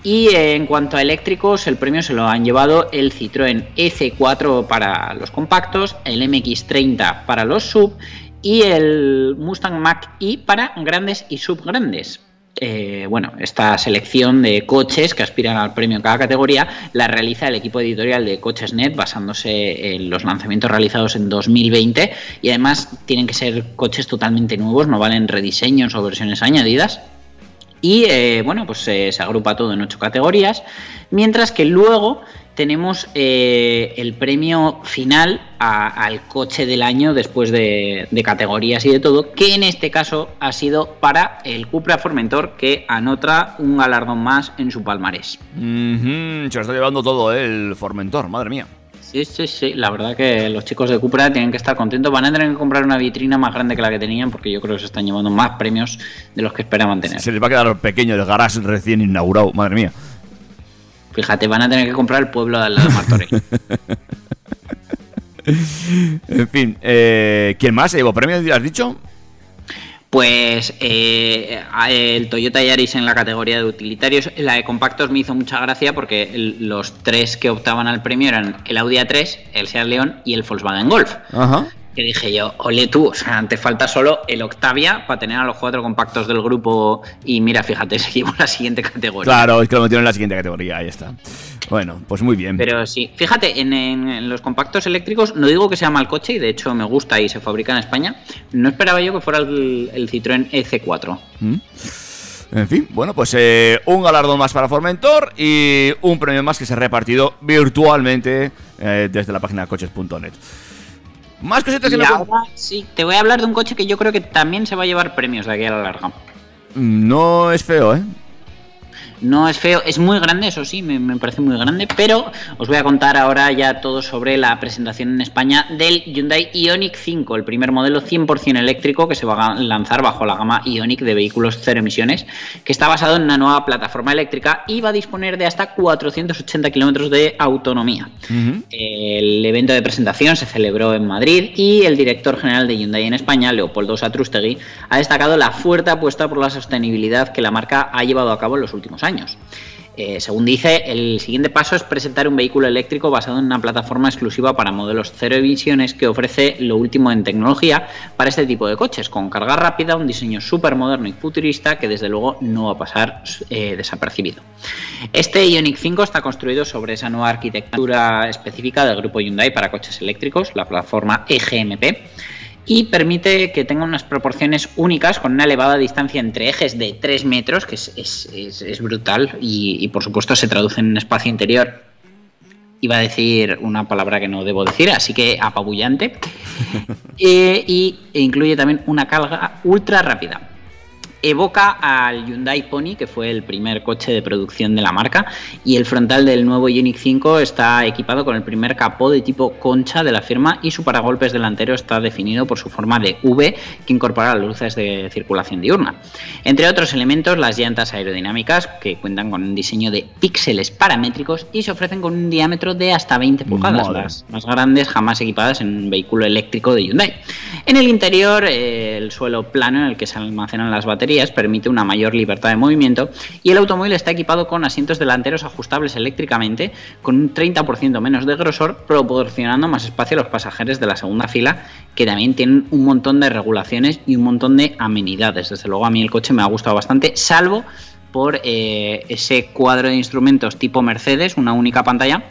Y en cuanto a eléctricos, el premio se lo han llevado el Citroën EC4 para los compactos, el MX30 para los sub y el Mustang Mach-E para grandes y subgrandes. Eh, bueno, esta selección de coches que aspiran al premio en cada categoría la realiza el equipo editorial de Cochesnet basándose en los lanzamientos realizados en 2020 y además tienen que ser coches totalmente nuevos, no valen rediseños o versiones añadidas. Y eh, bueno, pues eh, se agrupa todo en ocho categorías, mientras que luego tenemos eh, el premio final al coche del año después de, categorías y de todo, que en este caso ha sido para el Cupra Formentor, que anota un galardón más en su palmarés. Se lo está llevando todo el Formentor, madre mía. Sí, sí, sí, la verdad que los chicos de Cupra tienen que estar contentos, van a tener que comprar una vitrina más grande que la que tenían, porque yo creo que se están llevando más premios de los que esperaban tener. Se les va a quedar pequeño el garage recién inaugurado, madre mía. Fíjate, van a tener que comprar el pueblo de Martorell. En fin, eh, ¿quién más se llevó premio? ¿Has dicho? Pues eh, el Toyota Yaris en la categoría de utilitarios, la de compactos me hizo mucha gracia porque los tres que optaban al premio eran el Audi A3, el Seat León y el Volkswagen Golf. Ajá. Que dije yo, ole tú, o sea, te falta solo el Octavia para tener a los cuatro compactos del grupo y mira, fíjate, se llevó la siguiente categoría. Claro, es que lo metieron en la siguiente categoría, ahí está. Bueno, pues muy bien. Pero sí, fíjate, en, en- en los compactos eléctricos no digo que sea mal coche y de hecho me gusta y se fabrica en España. No esperaba yo que fuera el, el Citroën EC4. ¿Mm? En fin, bueno, pues eh, un galardón más para Formentor y un premio más que se ha repartido virtualmente eh, desde la página coches.net. Más cositas que Y me ahora sí, te voy a hablar de un coche que yo creo que también se va a llevar premios de aquí a la larga. No es feo, ¿eh? No es feo, es muy grande, eso sí, me, me parece muy grande, pero os voy a contar ahora ya todo sobre la presentación en España del Hyundai Ioniq 5, el primer modelo 100% eléctrico que se va a lanzar bajo la gama Ioniq de vehículos cero emisiones, que está basado en una nueva plataforma eléctrica y va a disponer de hasta 480 kilómetros de autonomía. El evento de presentación se celebró en Madrid y el director general de Hyundai en España, Leopoldo Satrústegui, ha destacado la fuerte apuesta por la sostenibilidad que la marca ha llevado a cabo en los últimos años. Eh, según dice, el siguiente paso es presentar un vehículo eléctrico basado en una plataforma exclusiva para modelos cero emisiones que ofrece lo último en tecnología para este tipo de coches, con carga rápida, un diseño súper moderno y futurista que desde luego no va a pasar eh, desapercibido. Este Ioniq 5 está construido sobre esa nueva arquitectura específica del grupo Hyundai para coches eléctricos, la plataforma EGMP y permite que tenga unas proporciones únicas con una elevada distancia entre ejes de 3 metros, que es, es- es- es brutal y, y, por supuesto se traduce en un espacio interior. Iba a decir una palabra que no debo decir, así que apabullante. Eh, y e incluye también una carga ultra rápida. Evoca al Hyundai Pony, que fue el primer coche de producción de la marca, y el frontal del nuevo Ioniq 5 está equipado con el primer capó de tipo concha de la firma y su paragolpes delantero está definido por su forma de V que incorpora luces de circulación diurna. Entre otros elementos, las llantas aerodinámicas que cuentan con un diseño de píxeles paramétricos y se ofrecen con un diámetro de hasta 20 pulgadas, las más grandes jamás equipadas en un vehículo eléctrico de Hyundai. En el interior, eh, el suelo plano en el que se almacenan las baterías permite una mayor libertad de movimiento y el automóvil está equipado con asientos delanteros ajustables eléctricamente con un 30% menos de grosor, proporcionando más espacio a los pasajeros de la segunda fila que también tienen un montón de regulaciones y un montón de amenidades. Desde luego a mí el coche me ha gustado bastante, salvo por eh, ese cuadro de instrumentos tipo Mercedes, una única pantalla,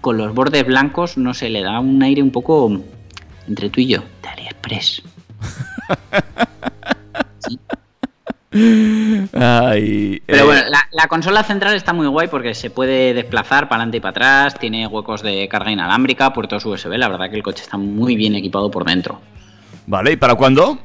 con los bordes blancos, no sé, le da un aire un poco entre tú y yo, de AliExpress. Ay, Pero eh, bueno, la, la consola central está muy guay porque se puede desplazar para adelante y para atrás, tiene huecos de carga inalámbrica, puertos USB, la verdad que el coche está muy bien equipado por dentro. Vale, ¿y para cuándo?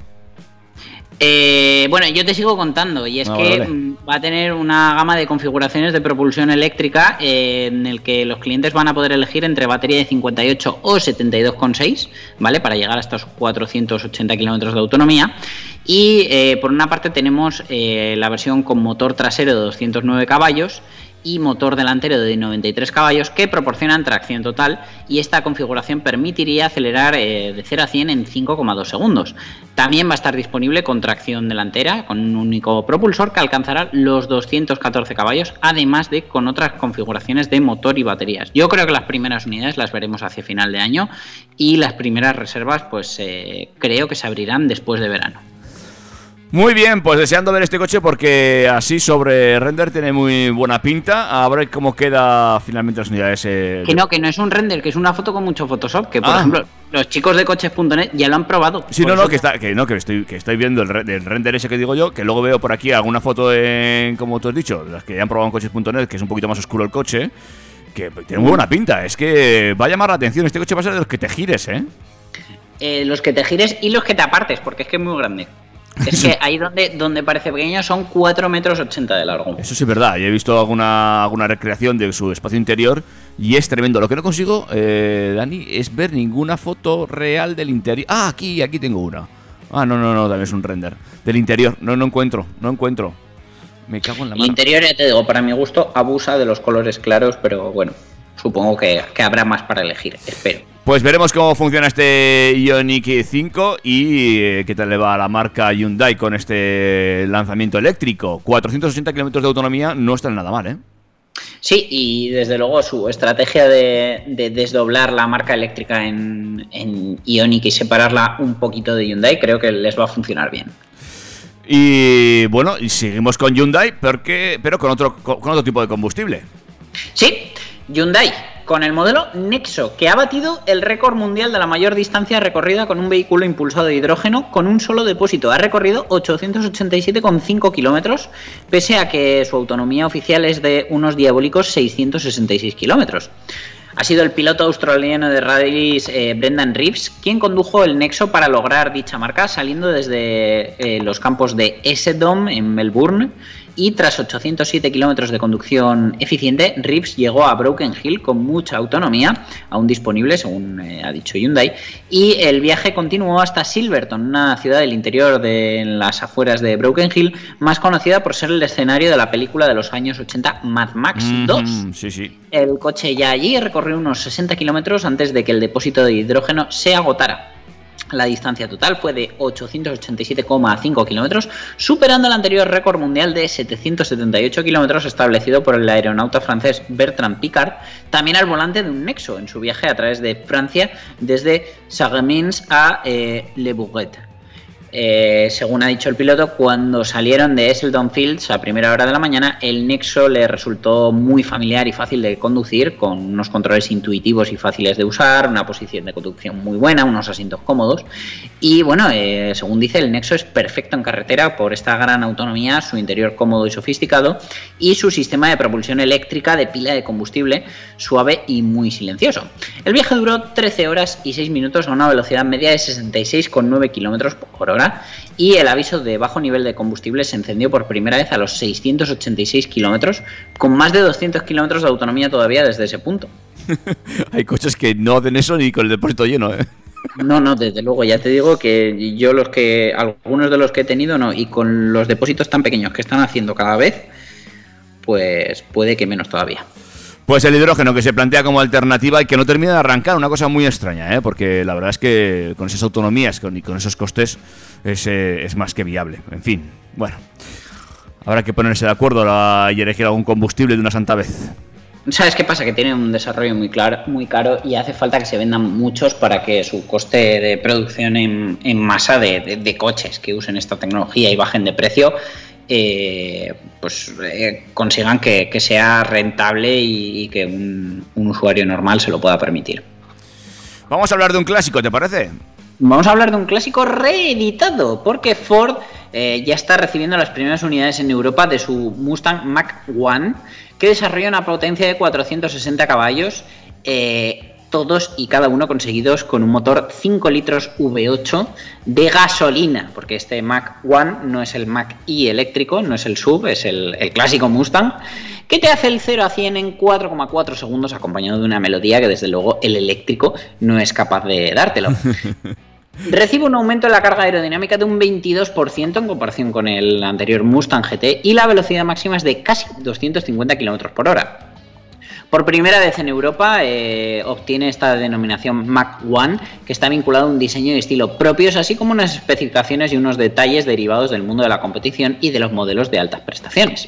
Eh, bueno, yo te sigo contando y es Ah, que vale. mm, va a tener una gama de configuraciones de propulsión eléctrica eh, en el que los clientes van a poder elegir entre batería de 58 o 72,6, ¿vale? Para llegar a estos 480 kilómetros de autonomía. Y eh, por una parte tenemos la versión con motor trasero de 209 caballos y motor delantero de 93 caballos que proporcionan tracción total y esta configuración permitiría acelerar eh, de 0 a 100 en 5,2 segundos. También va a estar disponible con tracción delantera con un único propulsor que alcanzará los 214 caballos, además de con otras configuraciones de motor y baterías. Yo creo que las primeras unidades las veremos hacia final de año y las primeras reservas pues eh, creo que se abrirán después de verano. Muy bien, pues deseando ver este coche porque así sobre render tiene muy buena pinta. A ver cómo queda finalmente las unidades. eh, Que no, que no es un render, que es una foto con mucho Photoshop, que por Ah. ejemplo los chicos de coches.net ya lo han probado. Sí, no, no, que, está, que no, que estoy, que estoy viendo el, re- el render ese que digo yo, que luego veo por aquí alguna foto en, como tú has dicho, las que ya han probado en coches.net, que es un poquito más oscuro el coche, que tiene muy buena pinta. Es que va a llamar la atención, este coche va a ser de los que te gires, ¿eh? Eh, los que te gires y los que te apartes, porque es que es muy grande. Es que ahí donde, donde parece pequeño son 4 metros 80 de largo. Eso sí es verdad, y he visto alguna, alguna recreación de su espacio interior y es tremendo. Lo que no consigo, eh, Dani, es ver ninguna foto real del interior. Ah, aquí, aquí tengo una. Ah, no, no, no, también es un render. Del interior, no, no encuentro, no encuentro. Me cago en la El mano. interior, ya te digo, para mi gusto abusa de los colores claros, pero bueno, supongo que, que habrá más para elegir, espero. Pues veremos cómo funciona este Ioniq 5 y eh, qué tal le va a la marca Hyundai con este lanzamiento eléctrico. 480 kilómetros de autonomía no está nada mal, ¿eh? Sí, y desde luego su estrategia de, de desdoblar la marca eléctrica en, en Ioniq y separarla un poquito de Hyundai creo que les va a funcionar bien. Y bueno, y seguimos con Hyundai, porque, pero con otro, con otro tipo de combustible. Sí, Hyundai, con el modelo Nexo, que ha batido el récord mundial de la mayor distancia recorrida con un vehículo impulsado de hidrógeno con un solo depósito. Ha recorrido 887,5 kilómetros, pese a que su autonomía oficial es de unos diabólicos 666 kilómetros. Ha sido el piloto australiano de rallies eh, Brendan Reeves quien condujo el Nexo para lograr dicha marca, saliendo desde eh, los campos de Essendon en Melbourne y tras 807 kilómetros de conducción eficiente, Reeves llegó a Broken Hill con mucha autonomía, aún disponible según eh, ha dicho Hyundai, y el viaje continuó hasta Silverton, una ciudad del interior de las afueras de Broken Hill, más conocida por ser el escenario de la película de los años 80 Mad Max 2. Sí, sí. El coche ya allí recorrió unos 60 kilómetros antes de que el depósito de hidrógeno se agotara. La distancia total fue de 887,5 kilómetros, superando el anterior récord mundial de 778 kilómetros establecido por el aeronauta francés Bertrand Piccard, también al volante de un Nexo en su viaje a través de Francia desde Sagamins a eh, Le Bourget. Eh, según ha dicho el piloto, cuando salieron de Esseldon Fields a primera hora de la mañana, el Nexo le resultó muy familiar y fácil de conducir, con unos controles intuitivos y fáciles de usar, una posición de conducción muy buena, unos asientos cómodos. Y bueno, eh, según dice, el Nexo es perfecto en carretera por esta gran autonomía, su interior cómodo y sofisticado, y su sistema de propulsión eléctrica de pila de combustible suave y muy silencioso. El viaje duró 13 horas y 6 minutos a una velocidad media de 66,9 km por hora y el aviso de bajo nivel de combustible se encendió por primera vez a los 686 kilómetros, con más de 200 kilómetros de autonomía todavía desde ese punto. Hay coches que no hacen eso ni con el depósito lleno, ¿eh? No, no, desde luego, ya te digo que yo los que, algunos de los que he tenido no, y con los depósitos tan pequeños que están haciendo cada vez, pues puede que menos todavía. Pues el hidrógeno que se plantea como alternativa y que no termina de arrancar, una cosa muy extraña, ¿eh? porque la verdad es que con esas autonomías y con esos costes es, eh, es más que viable. En fin, bueno, habrá que ponerse de acuerdo y elegir algún combustible de una santa vez. ¿Sabes qué pasa? Que tiene un desarrollo muy, claro, muy caro y hace falta que se vendan muchos para que su coste de producción en, masa de, de- de coches que usen esta tecnología y bajen de precio, eh, pues eh, consigan que, que sea rentable y, y que un, un usuario normal se lo pueda permitir. Vamos a hablar de un clásico, ¿te parece? Vamos a hablar de un clásico reeditado, porque Ford eh, ya está recibiendo las primeras unidades en Europa de su Mustang Mach 1, que desarrolla una potencia de 460 caballos, eh, todos y cada uno conseguidos con un motor 5 litros V8 de gasolina, porque este Mach 1 no es el Mach i eléctrico, no es el sub, es el, el clásico Mustang, que te hace el 0 a 100 en 4,4 segundos acompañado de una melodía que desde luego el eléctrico no es capaz de dártelo. Recibe un aumento en la carga aerodinámica de un 22% en comparación con el anterior Mustang GT y la velocidad máxima es de casi 250 km por hora. Por primera vez en Europa eh, obtiene esta denominación Mach 1, que está vinculado a un diseño y estilo propios, así como unas especificaciones y unos detalles derivados del mundo de la competición y de los modelos de altas prestaciones.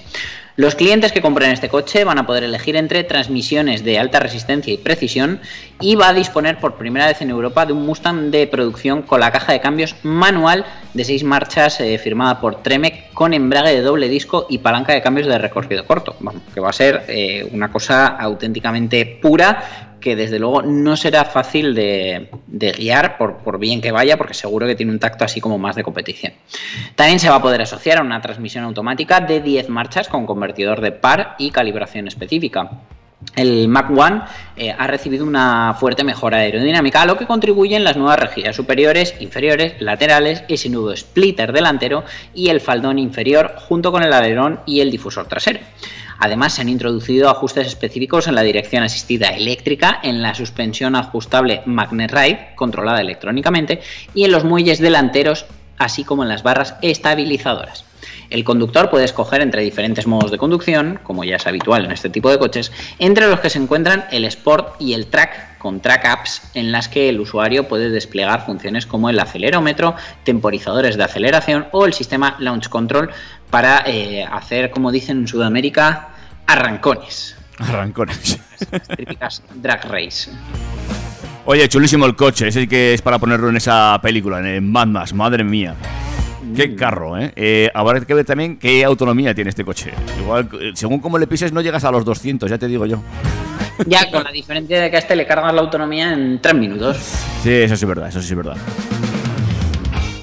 Los clientes que compren este coche van a poder elegir entre transmisiones de alta resistencia y precisión y va a disponer por primera vez en Europa de un Mustang de producción con la caja de cambios manual de 6 marchas eh, firmada por Tremec con embrague de doble disco y palanca de cambios de recorrido corto. Vamos, que va a ser eh, una cosa auténticamente pura que desde luego no será fácil de, guiar por, bien que vaya, porque seguro que tiene un tacto así como más de competición. También se va a poder asociar a una transmisión automática de 10 marchas con convertidor de par y calibración específica. El Mach 1 eh, ha recibido una fuerte mejora aerodinámica, a lo que contribuyen las nuevas rejillas superiores, inferiores, laterales, ese nudo splitter delantero y el faldón inferior, junto con el alerón y el difusor trasero. Además, se han introducido ajustes específicos en la dirección asistida eléctrica, en la suspensión ajustable Magnet Ride, controlada electrónicamente, y en los muelles delanteros, así como en las barras estabilizadoras. El conductor puede escoger entre diferentes modos de conducción, como ya es habitual en este tipo de coches, entre los que se encuentran el Sport y el Track, con Track Apps, en las que el usuario puede desplegar funciones como el acelerómetro, temporizadores de aceleración o el sistema Launch Control para eh, hacer, como dicen en Sudamérica, arrancones. Arrancones. Las típicas drag race. Oye, chulísimo el coche, es el que es para ponerlo en esa película, en Mad Max, madre mía. Qué carro, ¿eh? eh habrá que ver también qué autonomía tiene este coche. Igual, eh, según cómo le pises, no llegas a los 200, ya te digo yo. Ya con la diferencia de que a este le cargas la autonomía en 3 minutos. Sí, eso sí es verdad, eso sí es verdad.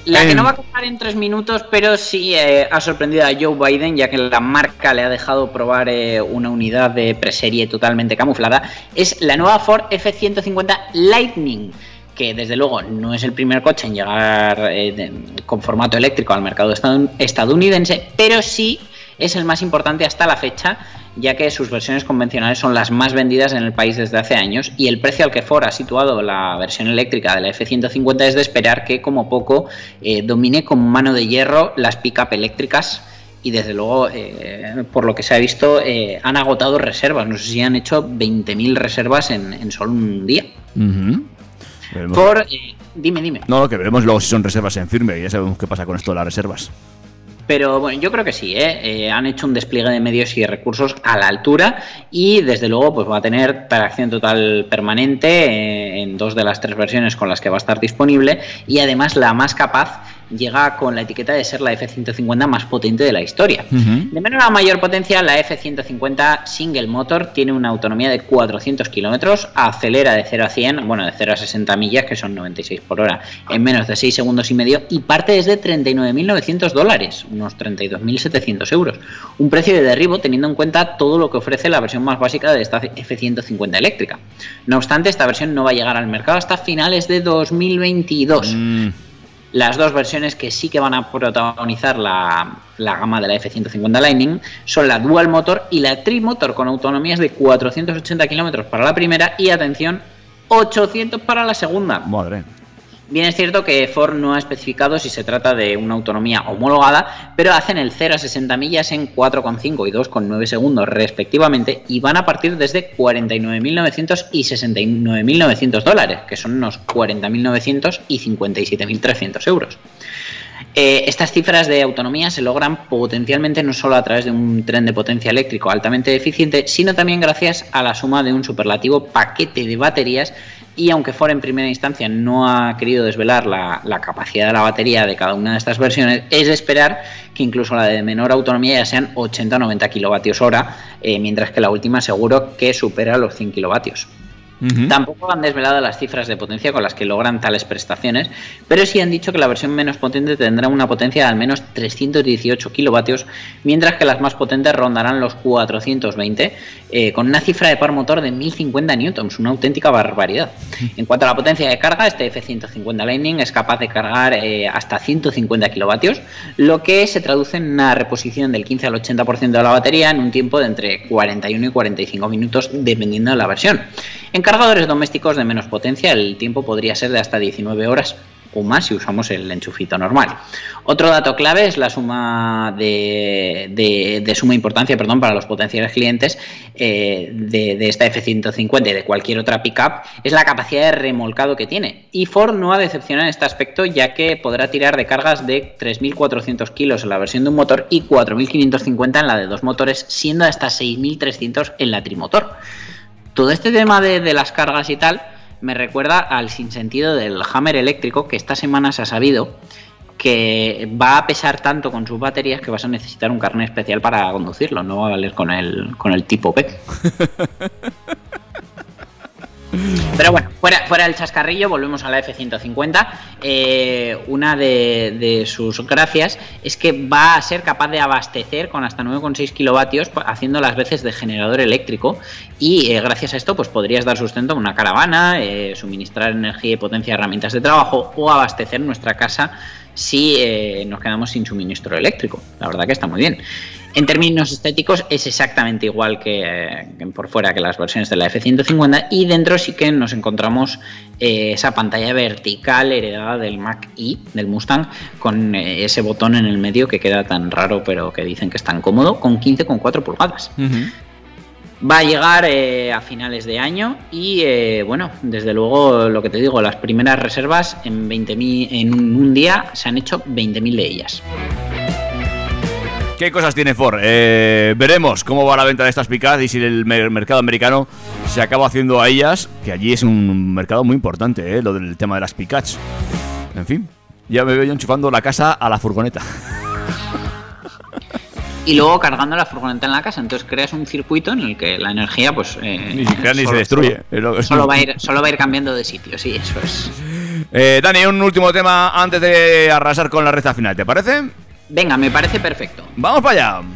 La que no va a cargar en 3 minutos, pero sí eh, ha sorprendido a Joe Biden, ya que la marca le ha dejado probar eh, una unidad de preserie totalmente camuflada, es la nueva Ford F-150 Lightning que desde luego no es el primer coche en llegar eh, de- con formato eléctrico al mercado estadounidense, pero sí es el más importante hasta la fecha, ya que sus versiones convencionales son las más vendidas en el país desde hace años y el precio al que Ford ha situado la versión eléctrica de la F-150 es de esperar que como poco eh, domine con mano de hierro las pick-up eléctricas y desde luego, eh, por lo que se ha visto, eh, han agotado reservas. No sé si han hecho 20.000 reservas en, en solo un día. Veremos- Por, eh, dime, dime. No, lo que veremos luego si son reservas en firme, ya sabemos qué pasa con esto de las reservas. Pero bueno, yo creo que sí, ¿eh? Eh, han hecho un despliegue de medios y recursos a la altura y desde luego pues va a tener tracción total permanente eh, en dos de las tres versiones con las que va a estar disponible y además la más capaz llega con la etiqueta de ser la F-150 más potente de la historia. Ujú. De menor a mayor potencia, la F-150 Single Motor tiene una autonomía de 400 kilómetros, acelera de 0 a 100, bueno, de 0 a 60 millas, que son 96 por hora, en menos de 6 segundos y medio, y parte desde 39.900 dólares, unos 32.700 euros. Un precio de derribo teniendo en cuenta todo lo que ofrece la versión más básica de esta F-150 eléctrica. No obstante, esta versión no va a llegar al mercado hasta finales de 2022. Mm, Las dos versiones que sí que van a protagonizar la, la gama de la F-150 Lightning son la Dual Motor y la Trimotor con autonomías de 480 kilómetros para la primera y, atención, 800 para la segunda. madre. Bien es cierto que Ford no ha especificado si se trata de una autonomía homologada, pero hacen el 0 a 60 millas en 4,5 y 2,9 segundos respectivamente y van a partir desde 49.900 y 69.900 dólares, que son unos 40.900 y 57.300 euros. Eh, estas cifras de autonomía se logran potencialmente no solo a través de un tren de potencia eléctrico altamente eficiente, sino también gracias a la suma de un superlativo paquete de baterías y aunque Ford en primera instancia no ha querido desvelar la, capacidad de la batería de cada una de estas versiones, es de esperar que incluso la de menor autonomía ya sean 80 o 90 kilovatios hora, eh, mientras que la última seguro que supera los 100 kilovatios. Tampoco han desvelado las cifras de potencia con las que logran tales prestaciones, pero sí han dicho que la versión menos potente tendrá una potencia de al menos 318 kilovatios, mientras que las más potentes rondarán los 420, eh, con una cifra de par motor de 1050 newtons, una auténtica barbaridad. En cuanto a la potencia de carga, este F150 Lightning es capaz de cargar eh, hasta 150 kilovatios, lo que se traduce en una reposición del 15 al 80% de la batería en un tiempo de entre 41 y 45 minutos, dependiendo de la versión. En cargadores domésticos de menos potencia, el tiempo podría ser de hasta 19 horas o más si usamos el enchufito normal. Otro dato clave es la suma de, de- suma importancia perdón, para los potenciales clientes eh, de, de esta F-150 y de cualquier otra pickup es la capacidad de remolcado que tiene. Y Ford no ha decepcionado en este aspecto ya que podrá tirar de cargas de 3.400 kilos en la versión de un motor y 4.550 en la de dos motores, siendo hasta 6.300 en la trimotor. Todo este tema de, las cargas y tal me recuerda al sinsentido del Hammer eléctrico que esta semana se ha sabido que va a pesar tanto con sus baterías que vas a necesitar un carnet especial para conducirlo, no va a valer con el, con el tipo P. Pero bueno, fuera, fuera del chascarrillo, volvemos a la F-150. Eh, una de, sus gracias es que va a ser capaz de abastecer con hasta 9,6 kilovatios, pa- haciendo las veces de generador eléctrico. Y eh, gracias a esto, pues podrías dar sustento a una caravana, eh, suministrar energía y potencia a herramientas de trabajo o abastecer nuestra casa si nos quedamos sin suministro eléctrico. La verdad que está muy bien. En términos estéticos es exactamente igual que, eh, que por fuera que las versiones de la F150 y dentro sí que nos encontramos eh, esa pantalla vertical heredada del Mac i del Mustang con eh, ese botón en el medio que queda tan raro pero que dicen que es tan cómodo con 15,4 pulgadas. Va a llegar a finales de año y bueno, desde luego lo que te digo, las primeras reservas en 20.000 en un, un día se han hecho 20.000 de ellas. ¿Qué cosas tiene Ford? Eh, veremos cómo va la venta de estas pickups y si el mer- mercado americano se acaba haciendo a ellas, que allí es un mercado muy importante, eh, lo del tema de las pickups. En fin, ya me veo yo enchufando la casa a la furgoneta. y luego cargando la furgoneta en la casa. Entonces creas un circuito en el que la energía, pues. eh, Ni siquiera ni se destruye. Es lo- Solo, solo va a ir, solo va a ir cambiando de sitio, sí, eso es. Eh, Dani, un último tema antes de arrasar con la recta final, ¿te parece? Venga, me parece perfecto. Vamos para allá.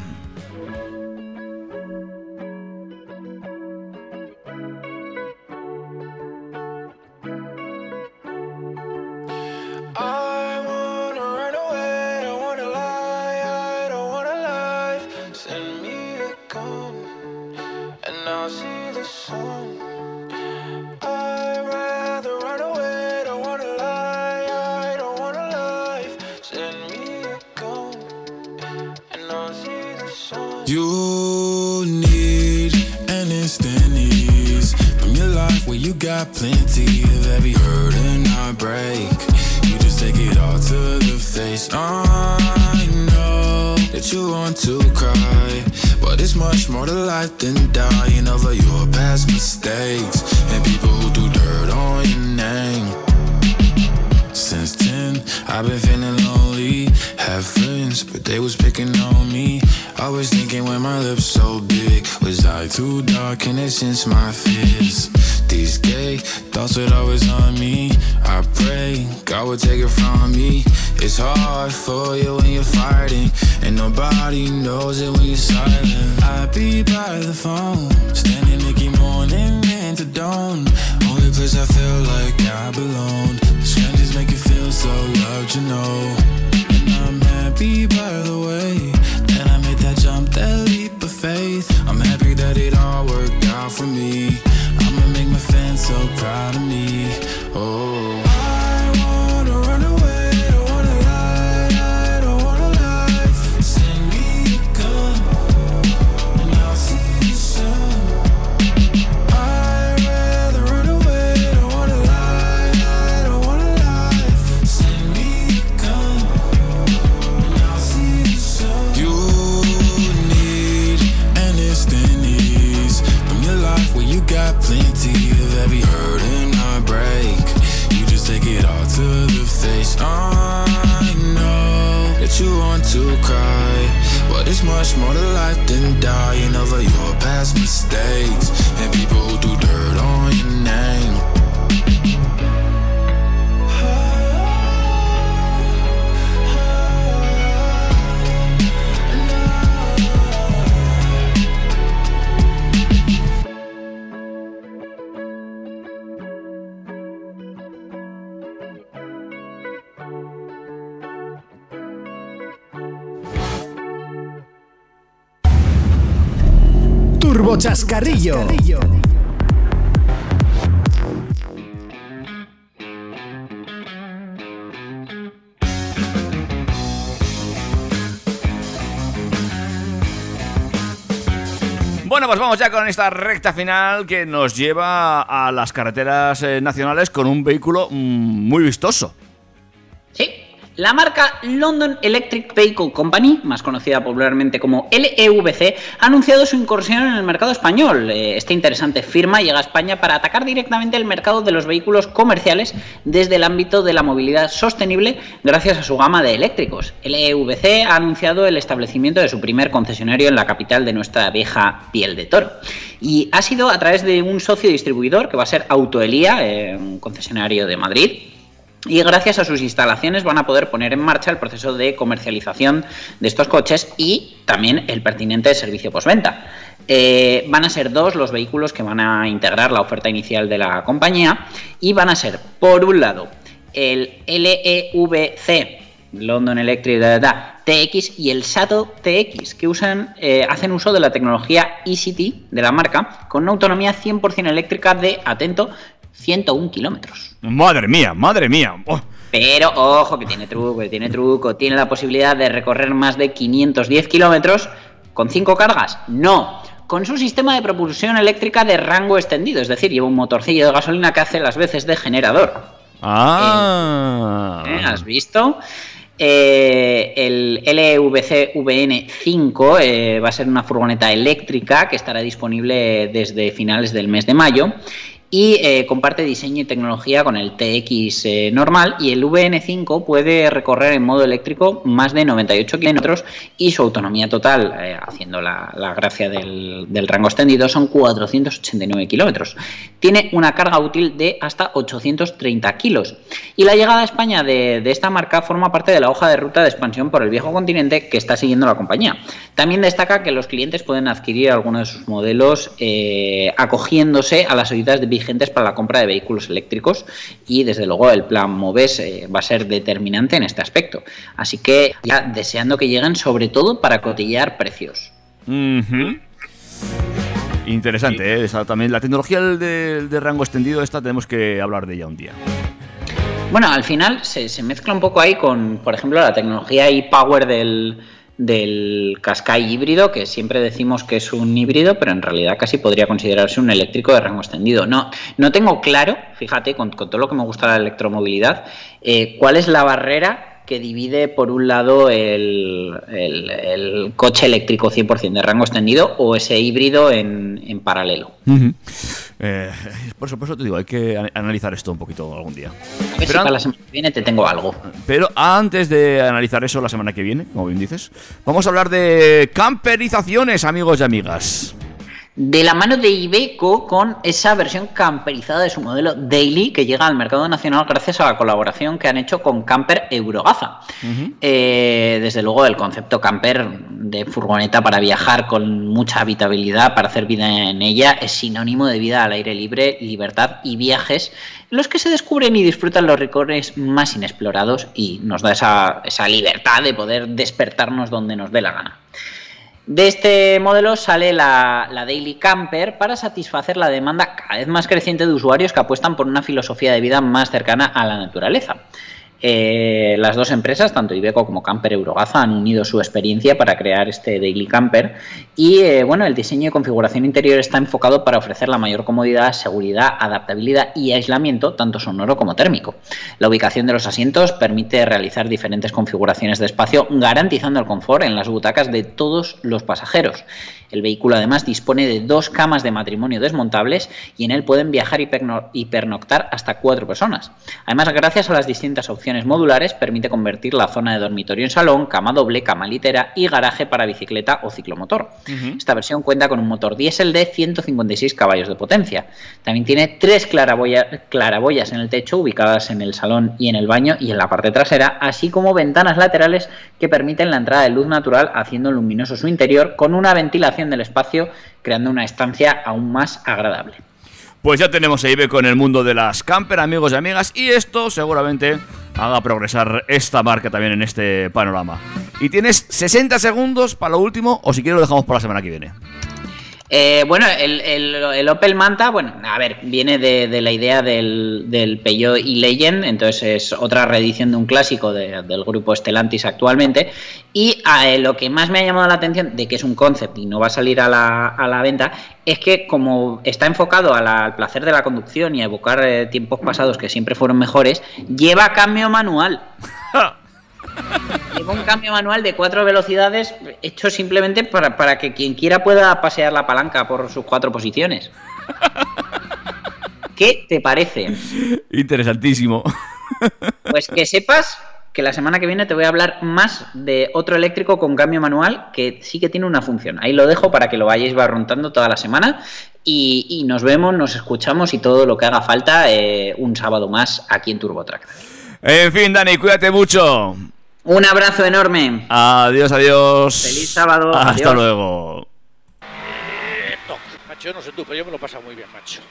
Turbo Chascarrillo. Bueno, pues vamos ya con esta recta final que nos lleva a las carreteras eh, nacionales con un vehículo mm, muy vistoso. Sí, la marca London Electric Vehicle Company, más conocida popularmente como LEVC, ha anunciado su incursión en el mercado español. Eh, Esta interesante firma llega a España para atacar directamente el mercado de los vehículos comerciales desde el ámbito de la movilidad sostenible gracias a su gama de eléctricos. LEVC ha anunciado el establecimiento de su primer concesionario en la capital de nuestra vieja piel de toro. Y ha sido a través de un socio distribuidor que va a ser Autoelía, eh, un concesionario de Madrid, y gracias a sus instalaciones van a poder poner en marcha el proceso de comercialización de estos coches y también el pertinente servicio postventa. Eh, van a ser dos los vehículos que van a integrar la oferta inicial de la compañía y van a ser, por un lado, el LEVC London Electric TX y el Sato TX, que usan, eh, hacen uso de la tecnología eCity de la marca con una autonomía 100% eléctrica de, atento, 101 kilómetros. Madre mía, madre mía. Oh, Pero ojo, que tiene truco, que tiene truco. Tiene la posibilidad de recorrer más de 510 kilómetros con 5 cargas. No. Con su sistema de propulsión eléctrica de rango extendido, es decir, lleva un motorcillo de gasolina que hace las veces de generador. Ah. ¿Eh? ¿Has visto? Eh, el LVC VN5 eh, va a ser una furgoneta eléctrica que estará disponible desde finales del mes de mayo y eh, comparte diseño y tecnología con el TX eh, normal y el VN5 puede recorrer en modo eléctrico más de 98 kilómetros y su autonomía total, eh, haciendo la, la gracia del, del rango extendido, son 489 kilómetros. Tiene una carga útil de hasta 830 kilos y la llegada a España de, de esta marca forma parte de la hoja de ruta de expansión por el viejo continente que está siguiendo la compañía. También destaca que los clientes pueden adquirir algunos de sus modelos acogiéndose a las ayudas de vigentes para la compra de vehículos eléctricos y desde luego el plan MOVES eh, va a ser determinante en este aspecto. Así que ya deseando que lleguen sobre todo para cotillar precios. Interesante, ¿eh? Esa también la tecnología de, de rango extendido, esta tenemos que hablar de ella un día. Bueno, al final se, se mezcla un poco ahí con, por ejemplo, la tecnología e-power del, del Qashqai híbrido, que siempre decimos que es un híbrido, pero en realidad casi podría considerarse un eléctrico de rango extendido. No, no tengo claro, fíjate, con, todo lo que me gusta la electromovilidad, eh, cuál es la barrera que divide por un lado el, el- el coche eléctrico 100% de rango extendido o ese híbrido en, en paralelo. Eh, por eso, por eso te digo, hay que an- analizar esto un poquito algún día. A ver si Pero, para la semana que viene te tengo algo. pero antes de analizar eso la semana que viene, como bien dices, vamos a hablar de camperizaciones, amigos y amigas. De la mano de Iveco con esa versión camperizada de su modelo Daily que llega al mercado nacional gracias a la colaboración que han hecho con Camper Eurogaza. Eh, desde luego el concepto camper de furgoneta para viajar con mucha habitabilidad, para hacer vida en ella, es sinónimo de vida al aire libre, libertad y viajes en los que se descubren y disfrutan los rincones más inexplorados y nos da esa, esa libertad de poder despertarnos donde nos dé la gana. De este modelo sale la, Daily Camper para satisfacer la demanda cada vez más creciente de usuarios que apuestan por una filosofía de vida más cercana a la naturaleza. Eh, las dos empresas, tanto Iveco como Camper Eurogaza, han unido su experiencia para crear este Daily Camper y eh, bueno, el diseño y configuración interior está enfocado para ofrecer la mayor comodidad, seguridad, adaptabilidad y aislamiento, tanto sonoro como térmico. La ubicación de los asientos permite realizar diferentes configuraciones de espacio, garantizando el confort en las butacas de todos los pasajeros. El vehículo además dispone de dos camas de matrimonio desmontables y en él pueden viajar y perno- y pernoctar hasta cuatro personas. Además, gracias a las distintas opciones modulares, permite convertir la zona de dormitorio en salón, cama doble, cama litera y garaje para bicicleta o ciclomotor. Esta versión cuenta con un motor diésel de 156 caballos de potencia. También tiene tres claraboya- claraboyas en el techo ubicadas en el salón y en el baño y en la parte trasera, así como ventanas laterales que permiten la entrada de luz natural haciendo luminoso su interior con una ventilación del espacio creando una estancia aún más agradable. Pues ya tenemos a Iveco en el mundo de las camper, amigos y amigas, y esto seguramente haga progresar esta marca también en este panorama. Y tienes 60 segundos para lo último, o si quieres lo dejamos para la semana que viene. Eh, bueno, el, el- el Opel Manta, bueno, a ver, viene de, la idea del, del Peugeot e-Legend, entonces es otra reedición de un clásico de- del grupo Stellantis actualmente. Y eh, lo que más me ha llamado la atención de que es un concept y no va a salir a la, venta es que como está enfocado al placer de la conducción y a evocar eh, tiempos pasados que siempre fueron mejores, lleva cambio manual. Lleva un cambio manual de cuatro velocidades hecho simplemente para, para que quien quiera pueda pasear la palanca por sus cuatro posiciones. ¿Qué te parece? Interesantísimo. Pues que sepas que la semana que viene te voy a hablar más de otro eléctrico con cambio manual que sí que tiene una función. Ahí lo dejo para que lo vayáis barruntando toda la semana y, y nos vemos, nos escuchamos y todo lo que haga falta eh, un sábado más aquí en TurboTrack. En fin, Dani, cuídate mucho. Un abrazo enorme. Adiós, adiós. Feliz sábado, Hasta adiós. luego. Eh, toc. Macho, no sé tú, pero yo me lo he pasado muy bien, macho.